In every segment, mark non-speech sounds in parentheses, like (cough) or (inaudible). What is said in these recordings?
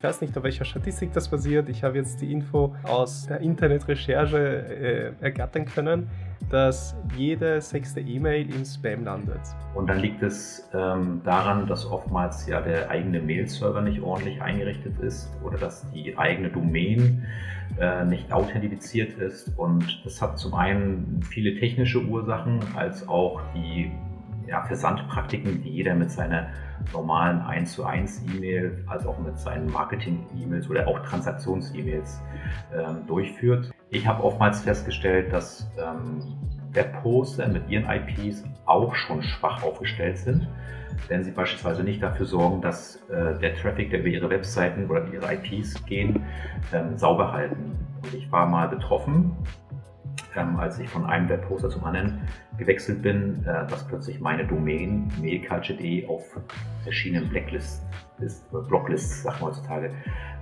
Ich weiß nicht, auf welcher Statistik das basiert. Ich habe jetzt die Info aus der Internetrecherche äh, ergattern können, dass jede sechste E-Mail im Spam landet. Und dann liegt es ähm, daran, dass oftmals ja der eigene Mail-Server nicht ordentlich eingerichtet ist oder dass die eigene Domain äh, nicht authentifiziert ist. Und das hat zum einen viele technische Ursachen, als auch die ja, Versandpraktiken, die jeder mit seiner normalen 1 zu 1 E-Mail als auch mit seinen Marketing-E-Mails oder auch Transaktions-E-Mails ähm, durchführt. Ich habe oftmals festgestellt, dass ähm, Webposter mit ihren IPs auch schon schwach aufgestellt sind, wenn sie beispielsweise nicht dafür sorgen, dass äh, der Traffic, der über ihre Webseiten oder ihre IPs gehen, ähm, sauber halten. Und ich war mal betroffen ähm, als ich von einem Webposter zum anderen gewechselt bin, äh, dass plötzlich meine Domain mailculture.de auf verschiedenen Blacklists, ist, Blocklists, sagt man heutzutage,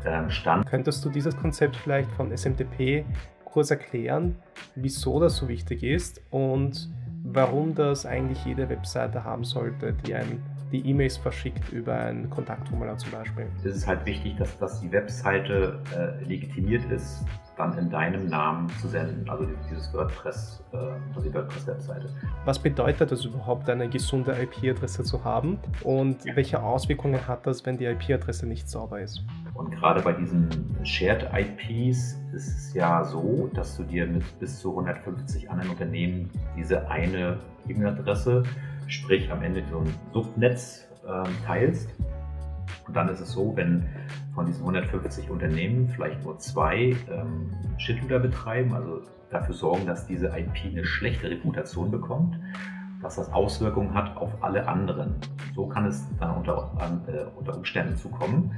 ähm, stand. Könntest du dieses Konzept vielleicht von SMTP kurz erklären, wieso das so wichtig ist und warum das eigentlich jede Webseite haben sollte, die ein die E-Mails verschickt über ein Kontaktformular zum Beispiel. Es ist halt wichtig, dass, dass die Webseite äh, legitimiert ist, dann in deinem Namen zu senden, also dieses WordPress, äh, also die WordPress-Webseite. Was bedeutet es überhaupt, eine gesunde IP-Adresse zu haben und welche Auswirkungen hat das, wenn die IP-Adresse nicht sauber ist? Und gerade bei diesen Shared IPs ist es ja so, dass du dir mit bis zu 150 anderen Unternehmen diese eine E-Mail-Adresse, sprich am Ende so ein Subnetz äh, teilst. Und dann ist es so, wenn von diesen 150 Unternehmen vielleicht nur zwei ähm, Shitloader betreiben, also dafür sorgen, dass diese IP eine schlechte Reputation bekommt, dass das Auswirkungen hat auf alle anderen. So kann es dann unter, äh, unter Umständen zukommen,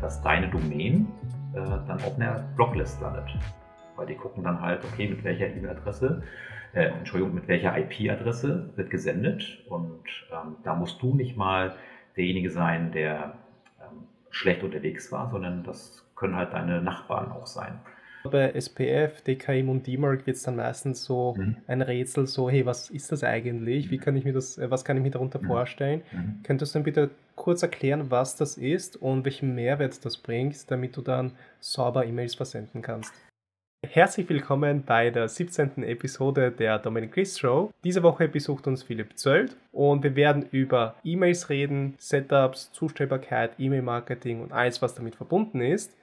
dass deine Domain äh, dann auf einer Blocklist landet. Weil die gucken dann halt, okay, mit welcher E-Mail-Adresse, äh, Entschuldigung, mit welcher IP-Adresse wird gesendet. Und ähm, da musst du nicht mal derjenige sein, der schlecht unterwegs war, sondern das können halt deine Nachbarn auch sein. Bei SPF, DKIM und DMARC wird es dann meistens so mhm. ein Rätsel, so, hey, was ist das eigentlich? Wie kann ich mir das, äh, was kann ich mir darunter mhm. vorstellen? Mhm. Könntest du dann bitte kurz erklären, was das ist und welchen Mehrwert das bringt, damit du dann sauber E-Mails versenden kannst? Herzlich willkommen bei der 17. Episode der Dominic Chris Show. Diese Woche besucht uns Philipp Zöld und wir werden über E-Mails reden, Setups, Zustellbarkeit, E-Mail-Marketing und alles, was damit verbunden ist.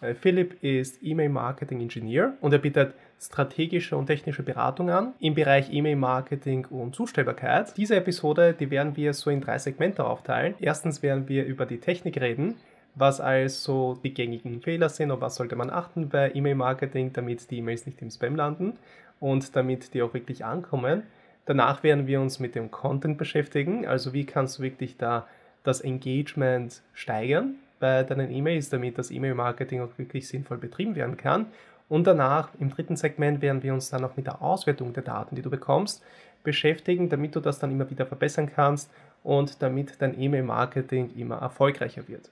Äh, Philipp ist E-Mail-Marketing-Ingenieur und er bietet strategische und technische Beratung an im Bereich E-Mail-Marketing und Zustellbarkeit. Diese Episode, die werden wir so in drei Segmente aufteilen. Erstens werden wir über die Technik reden, was also die gängigen Fehler sind und was sollte man achten bei E-Mail-Marketing, damit die E-Mails nicht im Spam landen und damit die auch wirklich ankommen. Danach werden wir uns mit dem Content beschäftigen, also wie kannst du wirklich da das Engagement steigern bei deinen E-Mails, damit das E-Mail-Marketing auch wirklich sinnvoll betrieben werden kann. Und danach im dritten Segment werden wir uns dann auch mit der Auswertung der Daten, die du bekommst, beschäftigen, damit du das dann immer wieder verbessern kannst und damit dein E-Mail-Marketing immer erfolgreicher wird.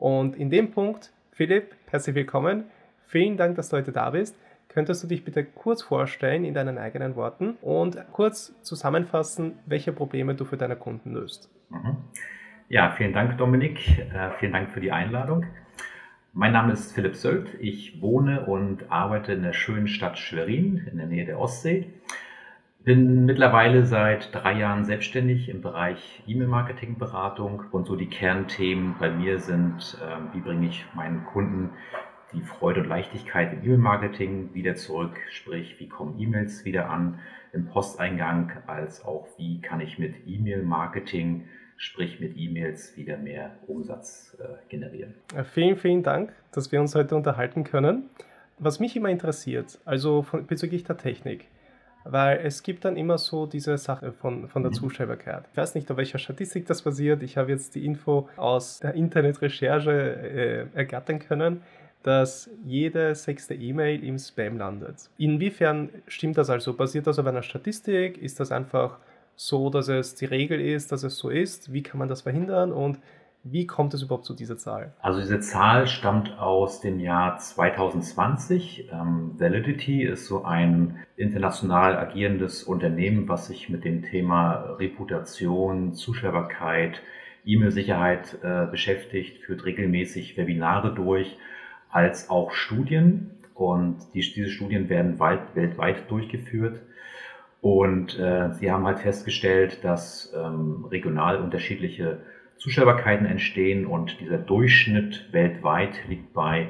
Und in dem Punkt, Philipp, herzlich willkommen. Vielen Dank, dass du heute da bist. Könntest du dich bitte kurz vorstellen in deinen eigenen Worten und kurz zusammenfassen, welche Probleme du für deine Kunden löst? Mhm. Ja, vielen Dank, Dominik. Äh, vielen Dank für die Einladung. Mein Name ist Philipp Söld. Ich wohne und arbeite in der schönen Stadt Schwerin in der Nähe der Ostsee. Bin mittlerweile seit drei Jahren selbstständig im Bereich E-Mail-Marketing-Beratung und so die Kernthemen bei mir sind, äh, wie bringe ich meinen Kunden die Freude und Leichtigkeit im E-Mail-Marketing wieder zurück, sprich, wie kommen E-Mails wieder an im Posteingang, als auch wie kann ich mit E-Mail-Marketing, sprich mit E-Mails, wieder mehr Umsatz äh, generieren. Vielen, vielen Dank, dass wir uns heute unterhalten können. Was mich immer interessiert, also von, bezüglich der Technik, weil es gibt dann immer so diese Sache von, von der mhm. Zustellbarkeit. Ich weiß nicht, auf welcher Statistik das basiert. Ich habe jetzt die Info aus der Internetrecherche äh, ergattern können, dass jede sechste E-Mail im Spam landet. Inwiefern stimmt das also? Basiert das auf einer Statistik? Ist das einfach so, dass es die Regel ist, dass es so ist? Wie kann man das verhindern? Und wie kommt es überhaupt zu dieser Zahl? Also diese Zahl stammt aus dem Jahr 2020. Ähm, Validity ist so ein international agierendes Unternehmen, was sich mit dem Thema Reputation, Zuschauerbarkeit, E-Mail-Sicherheit äh, beschäftigt, führt regelmäßig Webinare durch, als auch Studien. Und die, diese Studien werden weit, weltweit durchgeführt. Und äh, sie haben halt festgestellt, dass ähm, regional unterschiedliche Zuschaubarkeiten entstehen und dieser Durchschnitt weltweit liegt bei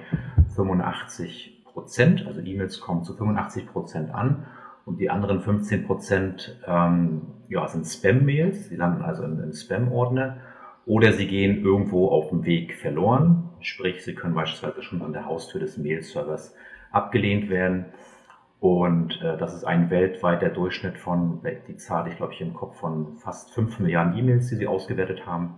85 Prozent. Also E-Mails kommen zu 85 Prozent an und die anderen 15 Prozent ähm, ja, sind Spam-Mails. Sie landen also im Spam-Ordner oder sie gehen irgendwo auf dem Weg verloren. Sprich, sie können beispielsweise schon an der Haustür des Mail-Servers abgelehnt werden. Und äh, das ist ein weltweiter Durchschnitt von, die Zahl ich glaube ich im Kopf, von fast 5 Milliarden E-Mails, die sie ausgewertet haben.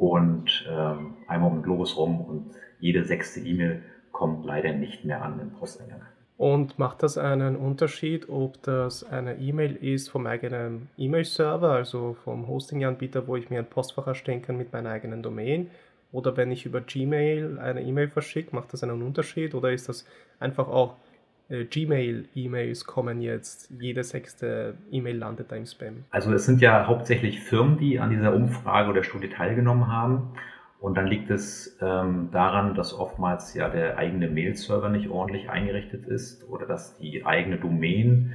Und ähm, einmal um den Globus rum und jede sechste E-Mail kommt leider nicht mehr an im Posteingang. Und macht das einen Unterschied, ob das eine E-Mail ist vom eigenen E-Mail-Server, also vom Hosting-Anbieter, wo ich mir ein Postfach erstellen kann mit meiner eigenen Domain, oder wenn ich über Gmail eine E-Mail verschicke, macht das einen Unterschied? Oder ist das einfach auch Gmail-E-Mails kommen jetzt, jede sechste E-Mail landet da im Spam? Also es sind ja hauptsächlich Firmen, die an dieser Umfrage oder Studie teilgenommen haben. Und dann liegt es ähm, daran, dass oftmals ja der eigene Mail-Server nicht ordentlich eingerichtet ist oder dass die eigene Domain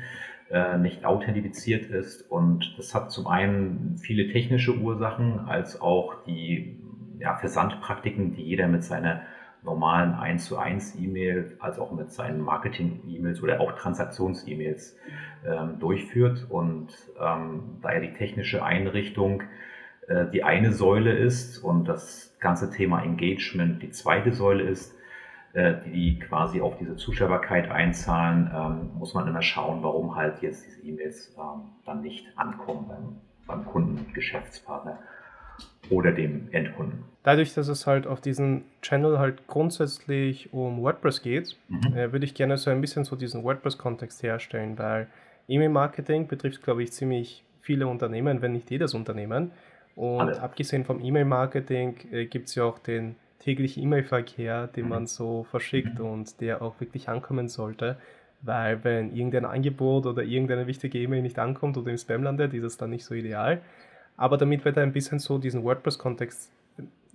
äh, nicht authentifiziert ist. Und das hat zum einen viele technische Ursachen, als auch die ja, Versandpraktiken, die jeder mit seiner normalen 1 zu 1 E-Mail, als auch mit seinen Marketing-E-Mails oder auch Transaktions-E-Mails ähm, durchführt. Und ähm, daher die technische Einrichtung äh, die eine Säule ist und das ganze Thema Engagement die zweite Säule ist, äh, die quasi auf diese Zuschaubarkeit einzahlen, ähm, muss man immer schauen, warum halt jetzt diese E-Mails ähm, dann nicht ankommen beim, beim Kunden, Geschäftspartner oder dem Endkunden. Dadurch, dass es halt auf diesem Channel halt grundsätzlich um WordPress geht, mhm. äh, würde ich gerne so ein bisschen so diesen WordPress-Kontext herstellen, weil E-Mail-Marketing betrifft, glaube ich, ziemlich viele Unternehmen, wenn nicht jedes Unternehmen. Und Alle. abgesehen vom E-Mail-Marketing äh, gibt es ja auch den täglichen E-Mail-Verkehr, den mhm. man so verschickt mhm. und der auch wirklich ankommen sollte. Weil wenn irgendein Angebot oder irgendeine wichtige E-Mail nicht ankommt oder im Spam landet, ist es dann nicht so ideal. Aber damit wir da ein bisschen so diesen WordPress-Kontext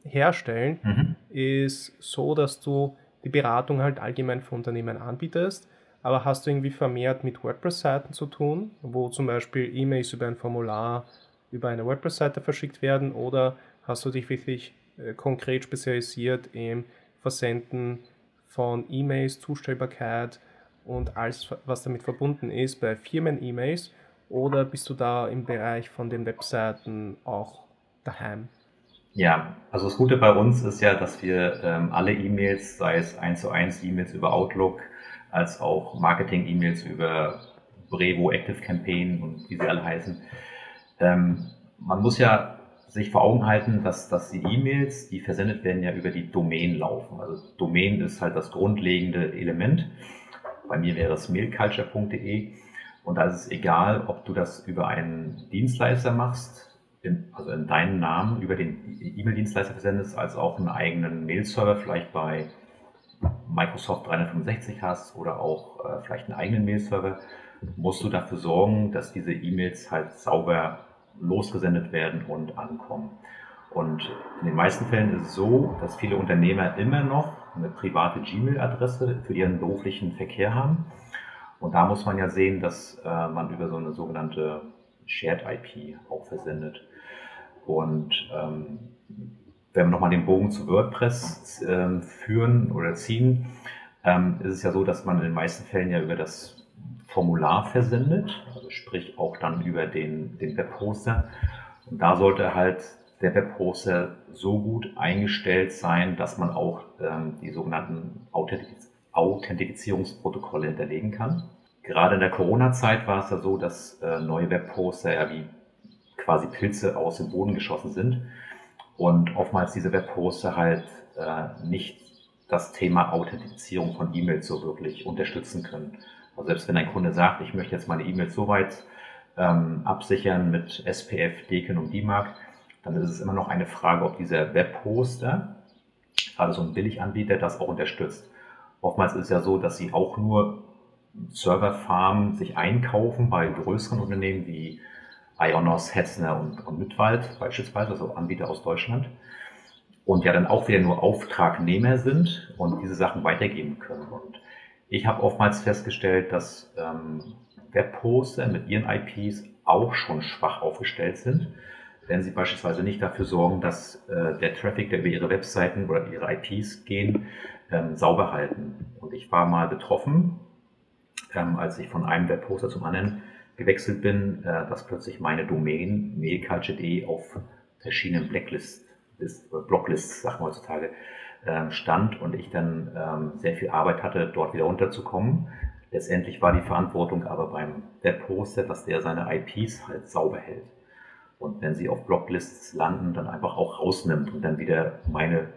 herstellen, mhm. ist so, dass du die Beratung halt allgemein für Unternehmen anbietest. Aber hast du irgendwie vermehrt mit WordPress-Seiten zu tun, wo zum Beispiel E-Mails über ein Formular über eine WordPress-Seite verschickt werden oder hast du dich wirklich äh, konkret spezialisiert im Versenden von E-Mails, Zustellbarkeit und alles, was damit verbunden ist bei Firmen-E-Mails oder bist du da im Bereich von den Webseiten auch daheim? Ja, also das Gute bei uns ist ja, dass wir ähm, alle E-Mails, sei es 1 zu 1 E-Mails über Outlook, als auch Marketing-E-Mails über Brevo, Active Campaign und wie sie alle heißen, ähm, man muss ja sich vor Augen halten, dass, dass die E-Mails, die versendet werden, ja über die Domain laufen. Also Domain ist halt das grundlegende Element. Bei mir wäre es mailculture.de und da ist es egal, ob du das über einen Dienstleister machst, in, also in deinen Namen über den E-Mail-Dienstleister versendest, als auch einen eigenen Mail-Server vielleicht bei Microsoft 365 hast oder auch äh, vielleicht einen eigenen Mail-Server, musst du dafür sorgen, dass diese E-Mails halt sauber losgesendet werden und ankommen. Und in den meisten Fällen ist es so, dass viele Unternehmer immer noch eine private Gmail-Adresse für ihren beruflichen Verkehr haben. Und da muss man ja sehen, dass äh, man über so eine sogenannte Shared IP auch versendet. Und ähm, wenn wir nochmal den Bogen zu WordPress äh, führen oder ziehen, ähm, ist es ja so, dass man in den meisten Fällen ja über das Formular versendet, also sprich auch dann über den, den Webhoster. Und da sollte halt der Webhoster so gut eingestellt sein, dass man auch ähm, die sogenannten Authentifiz Authentifizierungsprotokolle hinterlegen kann. Gerade in der Corona-Zeit war es ja so, dass äh, neue Webhoster ja wie quasi Pilze aus dem Boden geschossen sind und oftmals diese Webhoster halt äh, nicht das Thema Authentifizierung von E-Mails so wirklich unterstützen können. Also selbst wenn ein Kunde sagt, ich möchte jetzt meine E-Mails so weit ähm, absichern mit SPF, Deken und DMARC, dann ist es immer noch eine Frage, ob dieser Webhoster, gerade so ein Billiganbieter, das auch unterstützt. Oftmals ist es ja so, dass sie auch nur Serverfarmen sich einkaufen bei größeren Unternehmen wie Ionos, Hetzner und, und Mitwald beispielsweise, also Anbieter aus Deutschland. Und ja dann auch wieder nur Auftragnehmer sind und diese Sachen weitergeben können. Und ich habe oftmals festgestellt, dass ähm, Webhoster mit ihren IPs auch schon schwach aufgestellt sind, wenn sie beispielsweise nicht dafür sorgen, dass äh, der Traffic, der über ihre Webseiten oder ihre IPs gehen, ähm, sauber halten. Und ich war mal betroffen, ähm, als ich von einem Webhoster zum anderen gewechselt bin, äh, dass plötzlich meine Domain mailculture.de auf verschiedenen Blacklists, Blocklists, sagt man heutzutage, ähm, stand und ich dann ähm, sehr viel Arbeit hatte, dort wieder runterzukommen. Letztendlich war die Verantwortung aber beim Webhoster, dass der seine IPs halt sauber hält. Und wenn sie auf Blocklists landen, dann einfach auch rausnimmt und dann wieder meine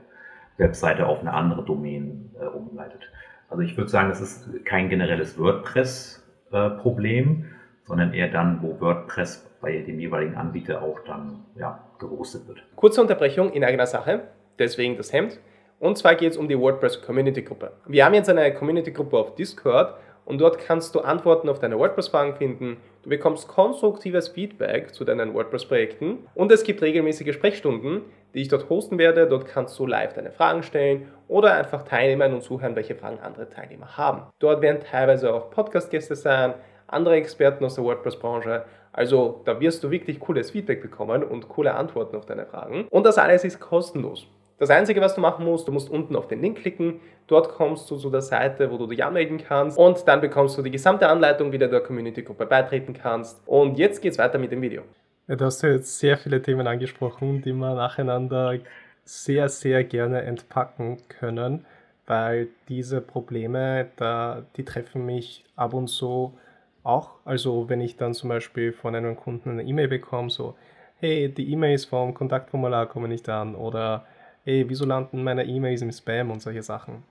Webseite auf eine andere Domain äh, umleitet. Also ich würde sagen, das ist kein generelles WordPress-Problem, sondern eher dann, wo WordPress bei dem jeweiligen Anbieter auch dann ja, gehostet wird. Kurze Unterbrechung in eigener Sache, deswegen das Hemd. Und zwar geht es um die WordPress Community Gruppe. Wir haben jetzt eine Community Gruppe auf Discord und dort kannst du Antworten auf deine WordPress-Fragen finden. Du bekommst konstruktives Feedback zu deinen WordPress-Projekten und es gibt regelmäßige Sprechstunden, die ich dort hosten werde. Dort kannst du live deine Fragen stellen oder einfach teilnehmen und zuhören, welche Fragen andere Teilnehmer haben. Dort werden teilweise auch Podcast-Gäste sein, andere Experten aus der WordPress-Branche. Also da wirst du wirklich cooles Feedback bekommen und coole Antworten auf deine Fragen. Und das alles ist kostenlos. Das Einzige, was du machen musst, du musst unten auf den Link klicken. Dort kommst du zu der Seite, wo du dich anmelden kannst. Und dann bekommst du die gesamte Anleitung, wie du der Community-Gruppe beitreten kannst. Und jetzt geht's weiter mit dem Video. Ja, du hast ja jetzt sehr viele Themen angesprochen, die wir nacheinander sehr, sehr gerne entpacken können, weil diese Probleme, da, die treffen mich ab und zu auch. Also wenn ich dann zum Beispiel von einem Kunden eine E-Mail bekomme, so, hey, die E-Mails vom Kontaktformular kommen nicht an oder hey, wieso landen meine E-Mails im Spam und solche Sachen.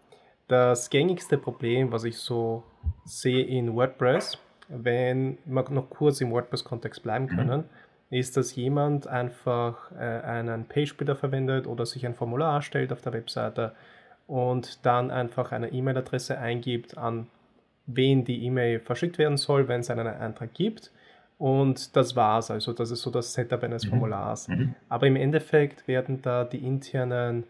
Das gängigste Problem, was ich so sehe in WordPress, wenn wir noch kurz im WordPress-Kontext bleiben mhm. können, mhm. Ist, dass jemand einfach äh, einen Page-Builder verwendet oder sich ein Formular erstellt auf der Webseite und dann einfach eine E-Mail-Adresse eingibt, an wen die E-Mail verschickt werden soll, wenn es einen Eintrag gibt und das war's. Also das ist so das Setup eines mhm. Formulars. Mhm. Aber im Endeffekt werden da die internen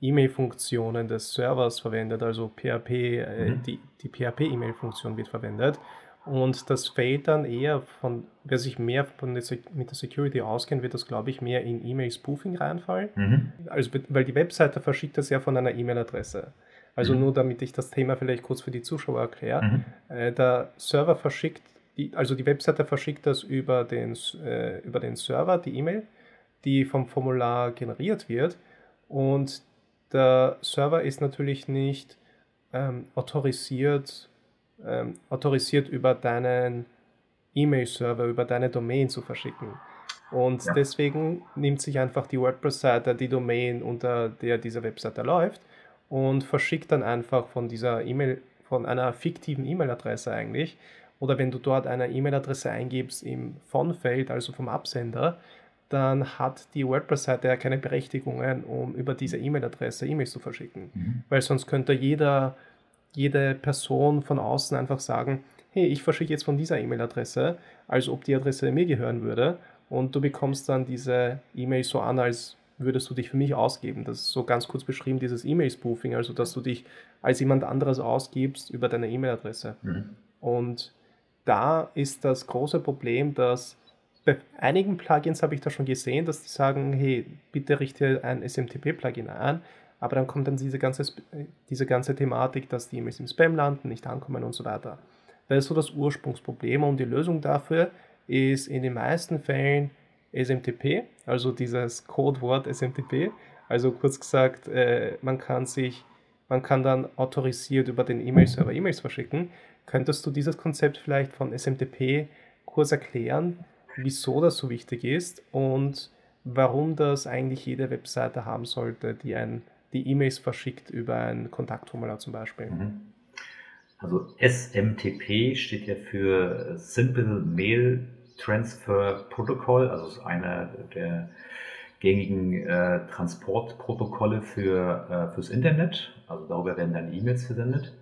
E-Mail-Funktionen des Servers verwendet, also PHP, äh, mhm. die, die PHP-E-Mail-Funktion wird verwendet. Und das fällt dann eher von, wer sich mehr von der, mit der Security auskennt, wird das, glaube ich, mehr in E-Mail-Spoofing reinfallen. Mhm. Also, weil die Webseite verschickt das ja von einer E-Mail-Adresse. Also mhm. nur damit ich das Thema vielleicht kurz für die Zuschauer erkläre. Mhm. Äh, der Server verschickt die, also die Webseite verschickt das über den, äh, über den Server, die E-Mail, die vom Formular generiert wird. Und der Server ist natürlich nicht ähm, autorisiert, ähm, autorisiert über deinen E-Mail-Server, über deine Domain zu verschicken. Und ja. deswegen nimmt sich einfach die WordPress-Seite die Domain, unter der diese Webseite läuft, und verschickt dann einfach von dieser E-Mail, von einer fiktiven E-Mail-Adresse eigentlich, oder wenn du dort eine E-Mail-Adresse eingibst im Von-Feld, also vom Absender, dann hat die WordPress-Seite ja keine Berechtigungen, um über diese E-Mail-Adresse E-Mails zu verschicken. Mhm. Weil sonst könnte jeder, jede Person von außen einfach sagen, hey, ich verschicke jetzt von dieser E-Mail-Adresse, als ob die Adresse mir gehören würde. Und du bekommst dann diese E-Mail so an, als würdest du dich für mich ausgeben. Das ist so ganz kurz beschrieben, dieses E-Mail-Spoofing, also dass du dich als jemand anderes ausgibst über deine E-Mail-Adresse. Mhm. Und da ist das große Problem, dass bei einigen Plugins habe ich da schon gesehen, dass die sagen, hey, bitte richte ein SMTP-Plugin an, aber dann kommt dann diese ganze, diese ganze Thematik, dass die E-Mails im Spam landen, nicht ankommen und so weiter. Das ist so das Ursprungsproblem und die Lösung dafür ist in den meisten Fällen SMTP, also dieses Codewort SMTP. Also kurz gesagt, äh, man kann sich, man kann dann autorisiert über den E-Mail-Server E-Mails verschicken. Könntest du dieses Konzept vielleicht von SMTP kurz erklären, wieso das so wichtig ist und warum das eigentlich jede Webseite haben sollte, die ein, die E-Mails verschickt über ein Kontaktformular zum Beispiel? Mhm. Also SMTP steht ja für Simple Mail Transfer Protocol, also ist einer der gängigen äh, Transportprotokolle für, äh, fürs Internet. Also darüber werden dann E-Mails versendet.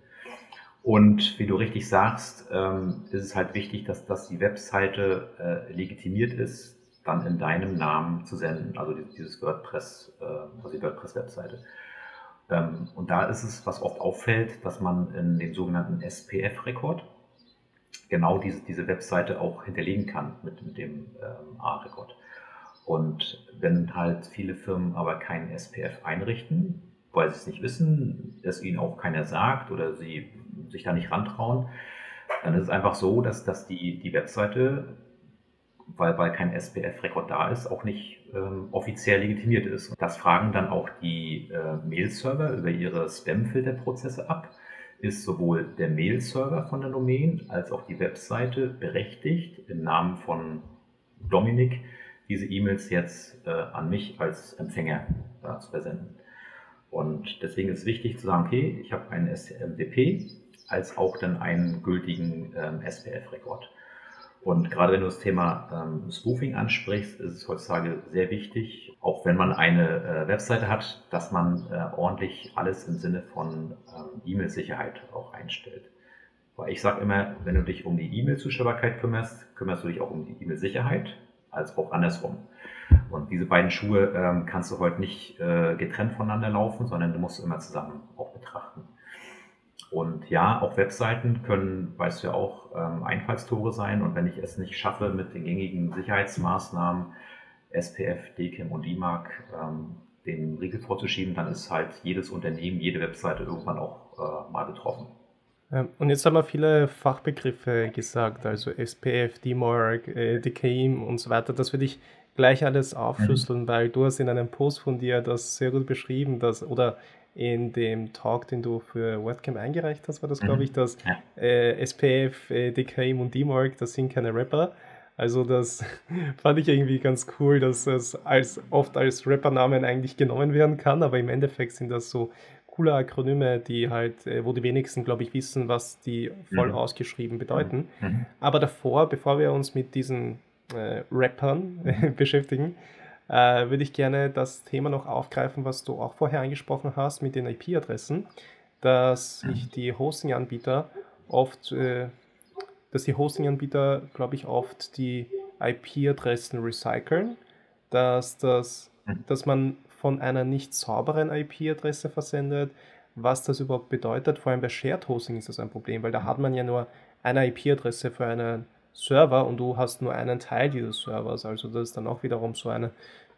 Und wie du richtig sagst, ähm, ist es halt wichtig, dass, dass die Webseite äh, legitimiert ist, dann in deinem Namen zu senden, also dieses WordPress, äh, also die WordPress-Webseite. Ähm, und da ist es, was oft auffällt, dass man in dem sogenannten SPF-Rekord genau diese, diese Webseite auch hinterlegen kann mit, mit dem ähm, A-Rekord. Und wenn halt viele Firmen aber keinen SPF einrichten, weil sie es nicht wissen, es ihnen auch keiner sagt oder sie sich da nicht rantrauen, dann ist es einfach so, dass, dass die, die Webseite, weil, weil kein SPF-Rekord da ist, auch nicht ähm, offiziell legitimiert ist. Das fragen dann auch die äh, Mail-Server über ihre Spam-Filterprozesse ab. Ist sowohl der Mail-Server von der Domain als auch die Webseite berechtigt, im Namen von Dominik diese E-Mails jetzt äh, an mich als Empfänger äh, zu versenden. Und deswegen ist es wichtig zu sagen, okay, ich habe einen SMDP als auch dann einen gültigen ähm, SPF-Rekord. Und gerade wenn du das Thema ähm, Spoofing ansprichst, ist es heutzutage sehr wichtig, auch wenn man eine äh, Webseite hat, dass man äh, ordentlich alles im Sinne von ähm, E-Mail-Sicherheit auch einstellt. Weil ich sage immer, wenn du dich um die E-Mail-Zustellbarkeit kümmerst, kümmerst du dich auch um die E-Mail-Sicherheit, als auch andersrum. Und diese beiden Schuhe ähm, kannst du heute nicht äh, getrennt voneinander laufen, sondern du musst immer zusammen auch betrachten. Und ja, auch Webseiten können, weißt du ja auch, ähm, Einfallstore sein. Und wenn ich es nicht schaffe, mit den gängigen Sicherheitsmaßnahmen SPF, DKIM und DMARC ähm, den Riegel vorzuschieben, dann ist halt jedes Unternehmen, jede Webseite irgendwann auch äh, mal betroffen. Ähm, und jetzt haben wir viele Fachbegriffe gesagt, also SPF, DMARC, äh, DKIM und so weiter. Das würde ich gleich alles aufschlüsseln, mhm. weil du hast in einem Post von dir das sehr gut beschrieben, dass, oder in dem Talk, den du für WordCamp eingereicht hast, war das, glaube mhm. ich, dass äh, SPF, äh, DKIM und DMARC, das sind keine Rapper. Also das (laughs) fand ich irgendwie ganz cool, dass es als, oft als Rappernamen eigentlich genommen werden kann, aber im Endeffekt sind das so coole Akronyme, die halt, äh, wo die wenigsten, glaube ich, wissen, was die voll mhm. ausgeschrieben bedeuten. Mhm. Aber davor, bevor wir uns mit diesen äh, Rappern (laughs) beschäftigen, äh, würde ich gerne das Thema noch aufgreifen, was du auch vorher angesprochen hast mit den IP-Adressen, dass sich mhm. die Hosting-Anbieter oft, äh, dass die Hosting-Anbieter, glaube ich, oft die IP-Adressen recyceln, dass, das, mhm. dass man von einer nicht sauberen IP-Adresse versendet, was das überhaupt bedeutet. Vor allem bei Shared Hosting ist das ein Problem, weil da hat man ja nur eine IP-Adresse für einen Server und du hast nur einen Teil dieses Servers. Also das ist dann auch wiederum so eine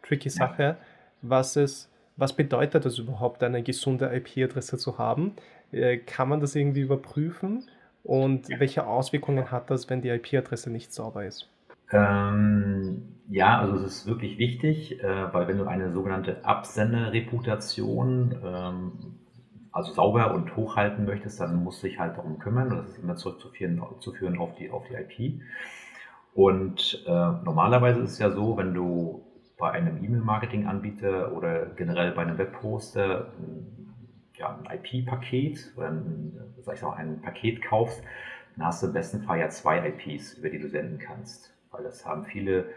tricky Sache. Ja. Was, es, was bedeutet das überhaupt, eine gesunde IP-Adresse zu haben? Äh, kann man das irgendwie überprüfen? Und ja. welche Auswirkungen hat das, wenn die IP-Adresse nicht sauber ist? Ähm, ja, also es ist wirklich wichtig, äh, weil wenn du eine sogenannte Absenderreputation ähm, also sauber und hochhalten möchtest, dann musst du dich halt darum kümmern. Und das ist immer zurückzuführen zu führen auf, die, auf die IP. Und äh, normalerweise ist es ja so, wenn du bei einem E-Mail-Marketing-Anbieter oder generell bei einem Webposter ja, ein IP-Paket oder sag ich mal, ein Paket kaufst, dann hast du im besten Fall ja zwei IPs, über die du senden kannst. Weil das haben viele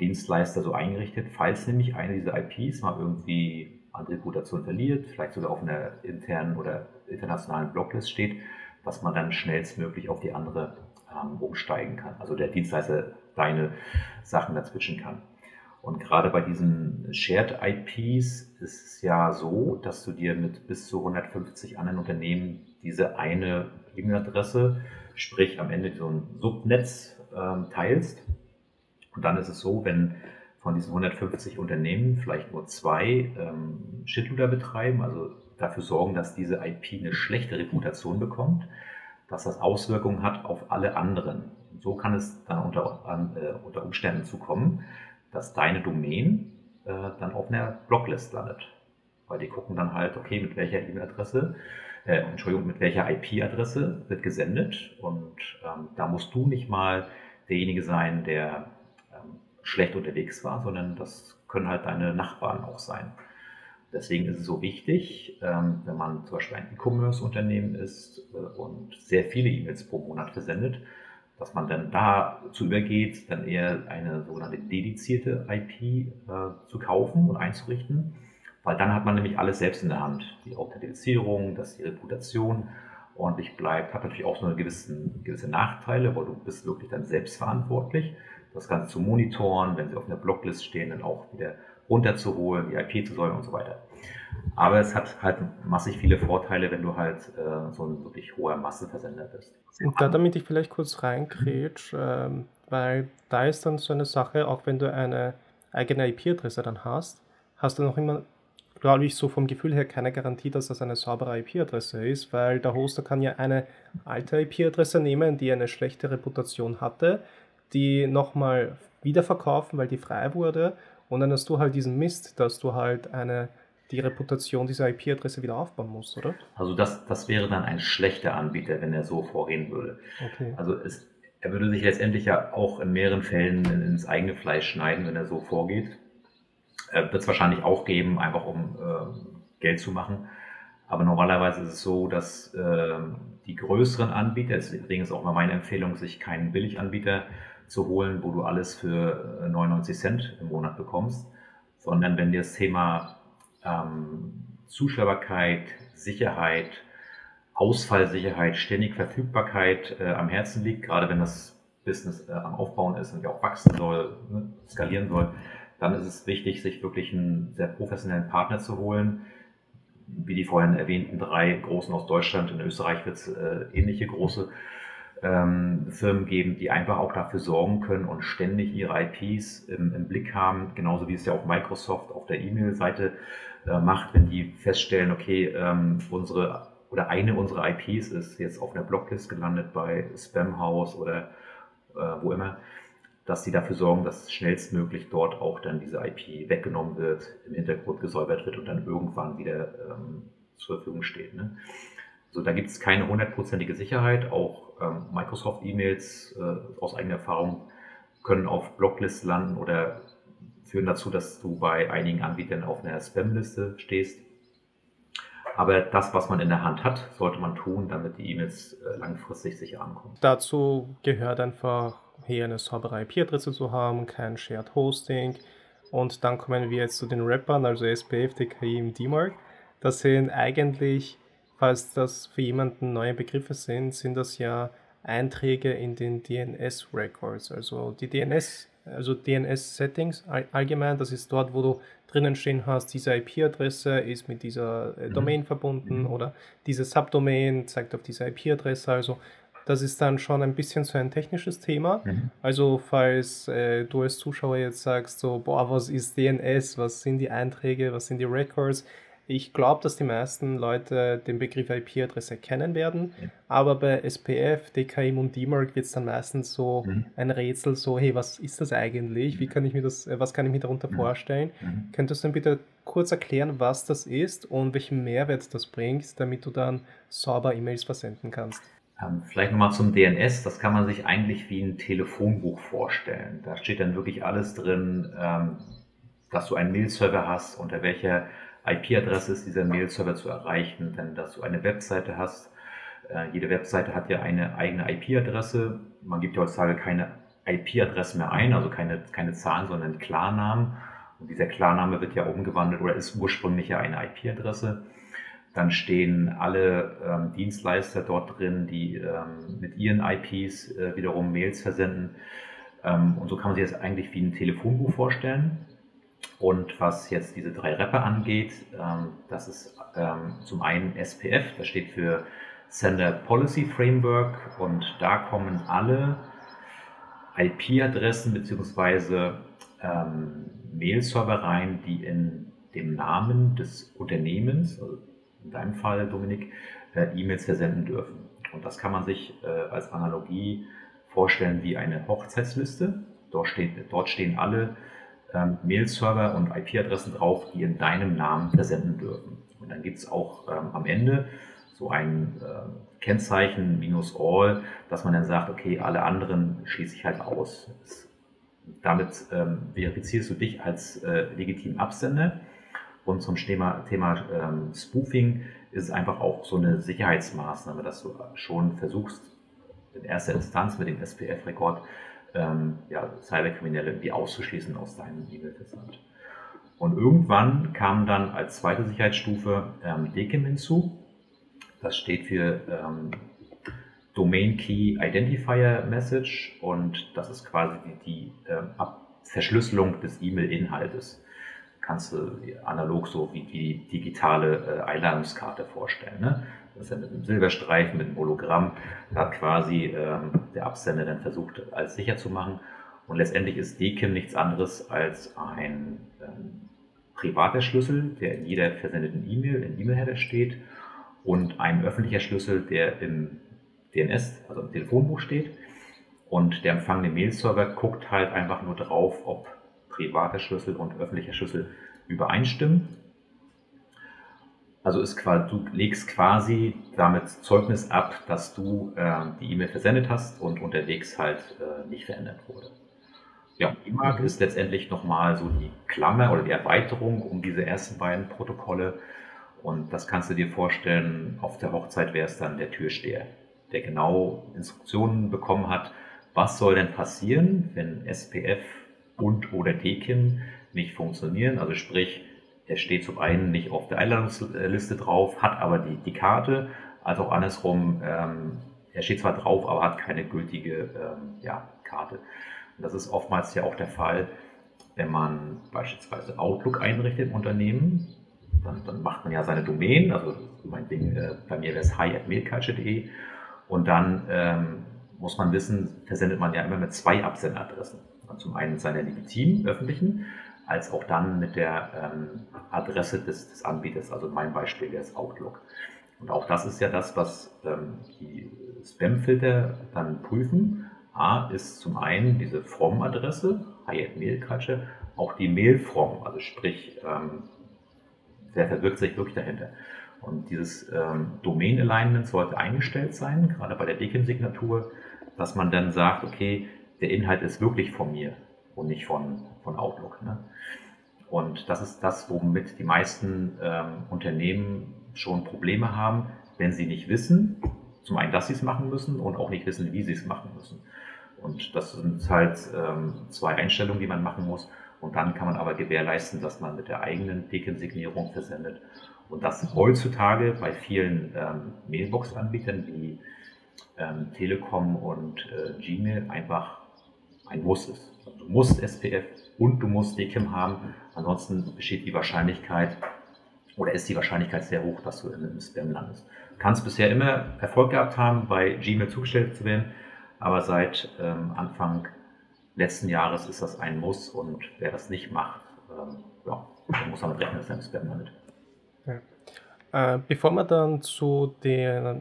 Dienstleister so eingerichtet, falls nämlich eine dieser IPs mal irgendwie an Reputation verliert, vielleicht sogar auf einer internen oder internationalen Blocklist steht, dass man dann schnellstmöglich auf die andere ähm, umsteigen kann. Also der Dienstleister deine Sachen dazwischen kann. Und gerade bei diesen Shared IPs ist es ja so, dass du dir mit bis zu 150 anderen Unternehmen diese eine E-Mail-Adresse, sprich am Ende so ein Subnetz ähm, teilst. Und dann ist es so, wenn von diesen 150 Unternehmen vielleicht nur zwei ähm, Shitloader betreiben, also dafür sorgen, dass diese IP eine schlechte Reputation bekommt, dass das Auswirkungen hat auf alle anderen. Und so kann es dann unter, an, äh, unter Umständen zukommen, dass deine Domain äh, dann auf einer Blocklist landet. Weil die gucken dann halt, okay, mit welcher E-Mail-Adresse, äh, Entschuldigung, mit welcher IP-Adresse wird gesendet. Und ähm, da musst du nicht mal derjenige sein, der schlecht unterwegs war, sondern das können halt deine Nachbarn auch sein. Deswegen ist es so wichtig, ähm, wenn man zum Beispiel ein E-Commerce-Unternehmen ist äh, und sehr viele E-Mails pro Monat versendet, dass man dann dazu übergeht, dann eher eine sogenannte dedizierte IP äh, zu kaufen und einzurichten, weil dann hat man nämlich alles selbst in der Hand. Die Authentifizierung, das die Reputation ordentlich bleibt. Hat natürlich auch so eine gewisse, gewisse Nachteile, weil du bist wirklich dann selbst verantwortlich, das Ganze zu monitoren, wenn sie auf einer Blocklist stehen, dann auch wieder runterzuholen, die IP zu säumen und so weiter. Aber es hat halt massig viele Vorteile, wenn du halt äh, so ein wirklich hoher Massenversender bist. Und da, damit ich vielleicht kurz reinkrätsch, ähm, weil da ist dann so eine Sache, auch wenn du eine eigene IP-Adresse dann hast, hast du noch immer, glaube ich, so vom Gefühl her keine Garantie, dass das eine saubere IP-Adresse ist, weil der Hoster kann ja eine alte IP-Adresse nehmen, die eine schlechte Reputation hatte, die nochmal wiederverkaufen, weil die frei wurde und dann hast du halt diesen Mist, dass du halt eine die Reputation dieser IP-Adresse wieder aufbauen musst, oder? Also das, das wäre dann ein schlechter Anbieter, wenn er so vorgehen würde. Okay. Also es, er würde sich letztendlich ja auch in mehreren Fällen ins eigene Fleisch schneiden, wenn er so vorgeht. Er wird es wahrscheinlich auch geben, einfach um äh, Geld zu machen. Aber normalerweise ist es so, dass äh, die größeren Anbieter, deswegen ist auch mal meine Empfehlung, sich keinen Billiganbieter zu holen, wo du alles für 99 äh, Cent im Monat bekommst, sondern wenn dir das Thema ähm, Zuschaubarkeit, Sicherheit, Ausfallsicherheit, ständig Verfügbarkeit äh, am Herzen liegt, gerade wenn das Business äh, am Aufbauen ist und ja auch wachsen soll, ne, skalieren soll, dann ist es wichtig, sich wirklich einen sehr professionellen Partner zu holen. Wie die vorhin erwähnten drei Großen aus Deutschland, in Österreich wird es äh, ähnliche große ähm, Firmen geben, die einfach auch dafür sorgen können und ständig ihre IPs im, im Blick haben, genauso wie es ja auch Microsoft auf der E-Mail-Seite äh, macht, wenn die feststellen, okay, ähm, unsere oder eine unserer IPs ist jetzt auf einer Blocklist gelandet bei Spamhaus oder äh, wo immer, dass sie dafür sorgen, dass schnellstmöglich dort auch dann diese IP weggenommen wird, im Hintergrund gesäubert wird und dann irgendwann wieder ähm, zur Verfügung steht. Ne? So, da gibt es keine hundertprozentige Sicherheit. Auch ähm, Microsoft-E-Mails äh, aus eigener Erfahrung können auf Blocklists landen oder führen dazu, dass du bei einigen Anbietern auf einer Spam-Liste stehst. Aber das, was man in der Hand hat, sollte man tun, damit die E-Mails äh, langfristig sicher ankommen. Dazu gehört einfach, hier eine saubere IP-Adresse zu haben, kein Shared Hosting. Und dann kommen wir jetzt zu den Rappern, also SPF, DKI im DMARC. Das sind eigentlich, falls das für jemanden neue Begriffe sind, sind das ja Einträge in den DNS-Records. Also die DNS also DNS-Settings allgemein, das ist dort, wo du drinnen stehen hast, diese IP-Adresse ist mit dieser äh, mhm. Domain verbunden mhm. oder diese Subdomain zeigt auf diese IP-Adresse. Also das ist dann schon ein bisschen so ein technisches Thema. Mhm. Also falls äh, du als Zuschauer jetzt sagst, so, boah, was ist DNS, was sind die Einträge, was sind die Records, ich glaube, dass die meisten Leute den Begriff IP-Adresse kennen werden, ja. aber bei SPF, DKIM und DMARC wird es dann meistens so mhm. ein Rätsel, so, hey, was ist das eigentlich? Wie kann ich mir das, äh, was kann ich mir darunter mhm. vorstellen? Mhm. Könntest du dann bitte kurz erklären, was das ist und welchen Mehrwert das bringt, damit du dann sauber E-Mails versenden kannst? Ähm, vielleicht nochmal zum DNS. Das kann man sich eigentlich wie ein Telefonbuch vorstellen. Da steht dann wirklich alles drin, ähm, dass du einen Mail-Server hast, unter welcher IP-Adresse ist dieser Mail-Server zu erreichen, denn dass du eine Webseite hast. Äh, jede Webseite hat ja eine eigene IP-Adresse. Man gibt ja heutzutage keine IP-Adresse mehr ein, also keine, keine Zahlen, sondern Klarnamen. Und dieser Klarname wird ja umgewandelt oder ist ursprünglich ja eine IP-Adresse. Dann stehen alle ähm, Dienstleister dort drin, die ähm, mit ihren IPs äh, wiederum Mails versenden. Ähm, und so kann man sich das eigentlich wie ein Telefonbuch vorstellen. Und was jetzt diese drei Rapper angeht, ähm, das ist ähm, zum einen SPF, das steht für Sender Policy Framework und da kommen alle IP-Adressen bzw. Ähm, Mail-Server rein, die in dem Namen des Unternehmens, also in deinem Fall Dominik, äh, E-Mails versenden dürfen. Und das kann man sich äh, als Analogie vorstellen wie eine Hochzeitsliste. Dort, steht, dort stehen alle ähm, Mail-Server und IP-Adressen drauf, die in deinem Namen versenden dürfen. Und dann gibt es auch ähm, am Ende so ein äh, Kennzeichen minus all, dass man dann sagt, okay, alle anderen schließe ich halt aus. Damit ähm, verifizierst du dich als äh, legitimen Absender. Und zum Thema, Thema ähm, Spoofing ist es einfach auch so eine Sicherheitsmaßnahme, dass du schon versuchst, in erster Instanz mit dem SPF-Rekord ähm, ja, Cyberkriminelle irgendwie auszuschließen aus deinem E-Mail-Versand. Und irgendwann kam dann als zweite Sicherheitsstufe ähm, DKIM hinzu. Das steht für ähm, Domain Key Identifier Message und das ist quasi die, die ähm, Verschlüsselung des E-Mail-Inhaltes. Kannst du analog so wie die digitale äh, Einladungskarte vorstellen. Ne? Das ist ja mit einem Silberstreifen, mit einem Hologramm. Da hat quasi ähm, der Absender dann versucht, alles sicher zu machen. Und letztendlich ist DKIM nichts anderes als ein ähm, privater Schlüssel, der in jeder versendeten E-Mail, in E-Mail-Header steht und ein öffentlicher Schlüssel, der im DNS, also im Telefonbuch steht. Und der empfangende Mail-Server guckt halt einfach nur drauf, ob privater Schlüssel und öffentlicher Schlüssel übereinstimmen. Also ist quasi, du legst quasi damit Zeugnis ab, dass du äh, die E-Mail versendet hast und unterwegs halt äh, nicht verändert wurde. Ja, IMAG mhm. ist letztendlich nochmal so die Klammer oder die Erweiterung um diese ersten beiden Protokolle. Und das kannst du dir vorstellen, auf der Hochzeit wäre es dann der Türsteher der genau Instruktionen bekommen hat, was soll denn passieren, wenn SPF und oder DKIM nicht funktionieren. Also sprich, er steht zum einen nicht auf der Einladungsliste drauf, hat aber die, die Karte, als auch andersrum, ähm, er steht zwar drauf, aber hat keine gültige ähm, ja, Karte. Und das ist oftmals ja auch der Fall, wenn man beispielsweise Outlook einrichtet im Unternehmen, dann, dann macht man ja seine Domain, also mein Ding, äh, bei mir wäre es hi.mailculture.de und dann ähm, muss man wissen, versendet man ja immer mit zwei Absenderadressen. Zum einen seiner legitimen öffentlichen, als auch dann mit der ähm, Adresse des, des, Anbieters. Also mein Beispiel wäre es Outlook. Und auch das ist ja das, was ähm, die Spam-Filter dann prüfen. A ist zum einen diese From-Adresse, Hyatt Mail Culture, auch die Mail-From, also sprich, ähm, wer verbirgt sich wirklich dahinter. Und dieses ähm, Domain-Alignment sollte eingestellt sein, gerade bei der DKIM-Signatur, dass man dann sagt, okay, der Inhalt ist wirklich von mir und nicht von, von Outlook. Ne? Und das ist das, womit die meisten ähm, Unternehmen schon Probleme haben, wenn sie nicht wissen, zum einen, dass sie es machen müssen und auch nicht wissen, wie sie es machen müssen. Und das sind halt ähm, zwei Einstellungen, die man machen muss. Und dann kann man aber gewährleisten, dass man mit der eigenen DKIM-Signierung versendet und das heutzutage bei vielen ähm, Mailbox-Anbietern wie ähm, Telekom und äh, Gmail einfach ein Muss ist. Also du musst SPF und du musst DKIM haben, ansonsten besteht die Wahrscheinlichkeit oder ist die Wahrscheinlichkeit sehr hoch, dass du einem Spam landest. Du kannst bisher immer Erfolg gehabt haben, bei Gmail zugestellt zu werden, aber seit ähm, Anfang letzten Jahres ist das ein Muss und wer das nicht macht, ähm, ja, der muss damit rechnen, dass er im Spam landet. Äh, bevor wir dann zu, E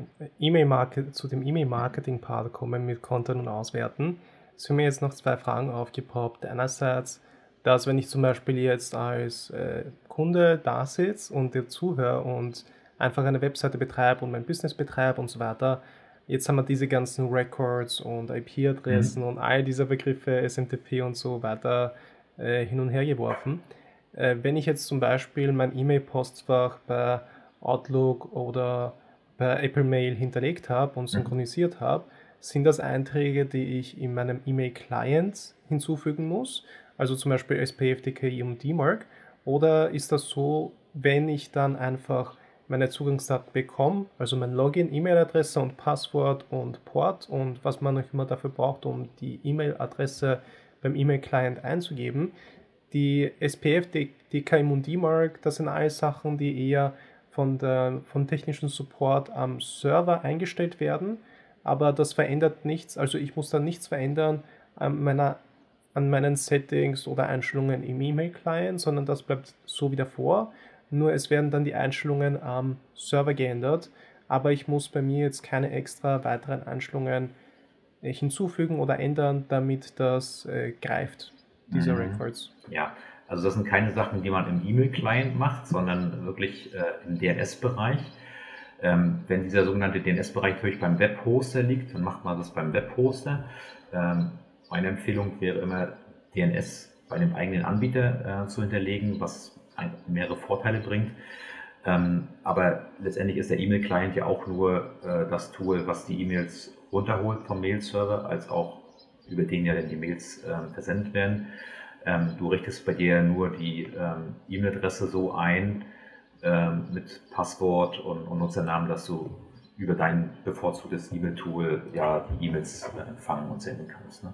zu dem E-Mail-Marketing-Part kommen mit Content und Auswerten, sind mir jetzt noch zwei Fragen aufgepoppt. Einerseits, dass wenn ich zum Beispiel jetzt als äh, Kunde da sitze und dir zuhöre und einfach eine Webseite betreibe und mein Business betreibe und so weiter, jetzt haben wir diese ganzen Records und IP-Adressen mhm. und all diese Begriffe, SMTP und so weiter äh, hin und her geworfen. Äh, wenn ich jetzt zum Beispiel mein E-Mail-Postfach bei Outlook oder bei Apple Mail hinterlegt habe und mhm. synchronisiert habe, sind das Einträge, die ich in meinem E-Mail-Client hinzufügen muss, also zum Beispiel SPF, DKI und DMARC, oder ist das so, wenn ich dann einfach meine Zugangsdaten bekomme, also mein Login, E-Mail-Adresse und Passwort und Port und was man noch immer dafür braucht, um die E-Mail-Adresse beim E-Mail-Client einzugeben, die SPF, DKIM und DMARC, das sind alles Sachen, die eher von, der, von technischen Support am Server eingestellt werden, aber das verändert nichts, also ich muss dann nichts verändern an, meiner, an meinen Settings oder Einstellungen im E-Mail-Client, sondern das bleibt so wie davor, nur es werden dann die Einstellungen am Server geändert, aber ich muss bei mir jetzt keine extra weiteren Einstellungen äh, hinzufügen oder ändern, damit das äh, greift, diese mhm. Records. Ja, also das sind keine Sachen, die man im E-Mail-Client macht, sondern wirklich äh, im DNS-Bereich. Ähm, wenn dieser sogenannte DNS-Bereich natürlich beim Webhoster liegt, dann macht man das beim Webhoster. Ähm, meine Empfehlung wäre immer, DNS bei dem eigenen Anbieter äh, zu hinterlegen, was mehrere Vorteile bringt. Ähm, aber letztendlich ist der E-Mail-Client ja auch nur äh, das Tool, was die E-Mails runterholt vom Mail-Server, als auch über den ja dann die Mails äh, versendet werden. Ähm, du richtest bei dir nur die ähm, E-Mail-Adresse so ein ähm, mit Passwort und, und, Nutzernamen, dass du über dein bevorzugtes E-Mail-Tool ja die E-Mails äh, empfangen und senden kannst. Ne?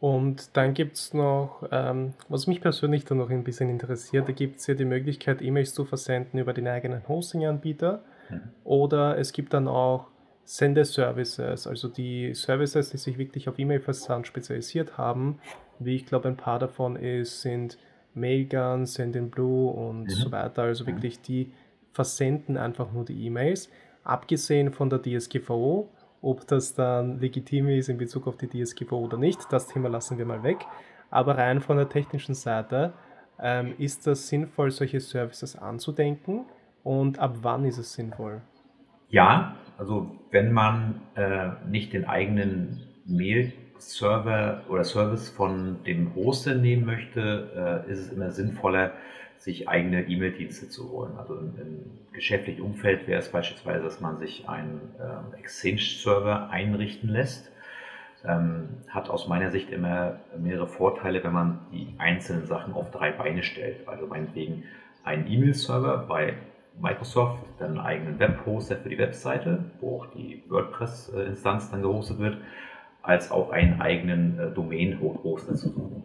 Und dann gibt es noch, ähm, was mich persönlich dann noch ein bisschen interessiert, da gibt es ja die Möglichkeit, E-Mails zu versenden über den eigenen Hosting-Anbieter. Mhm. Oder es gibt dann auch Sendeservices, also die Services, die sich wirklich auf E-Mail-Versand spezialisiert haben. Wie ich glaube, ein paar davon ist, sind Mailgun, Sendinblue und mhm. so weiter. Also wirklich die versenden einfach nur die E-Mails. Abgesehen von der DSGVO, ob das dann legitim ist in Bezug auf die DSGVO oder nicht, das Thema lassen wir mal weg. Aber rein von der technischen Seite, ähm, ist das sinnvoll, solche Services anzudenken und ab wann ist es sinnvoll? Ja, also wenn man äh, nicht den eigenen Mail-Server oder Service von dem Hoster nehmen möchte, äh, ist es immer sinnvoller, sich eigene E-Mail-Dienste zu holen. Also im, im, geschäftlichen Umfeld wäre es beispielsweise, dass man sich einen ähm, Exchange-Server einrichten lässt. Ähm, hat aus meiner Sicht immer mehrere Vorteile, wenn man die einzelnen Sachen auf drei Beine stellt. Also meinetwegen einen E-Mail-Server bei Microsoft, dann einen eigenen Web-Hoster für die Webseite, wo auch die WordPress-Instanz dann gehostet wird, als auch einen eigenen äh, Domain-Hoster zu suchen.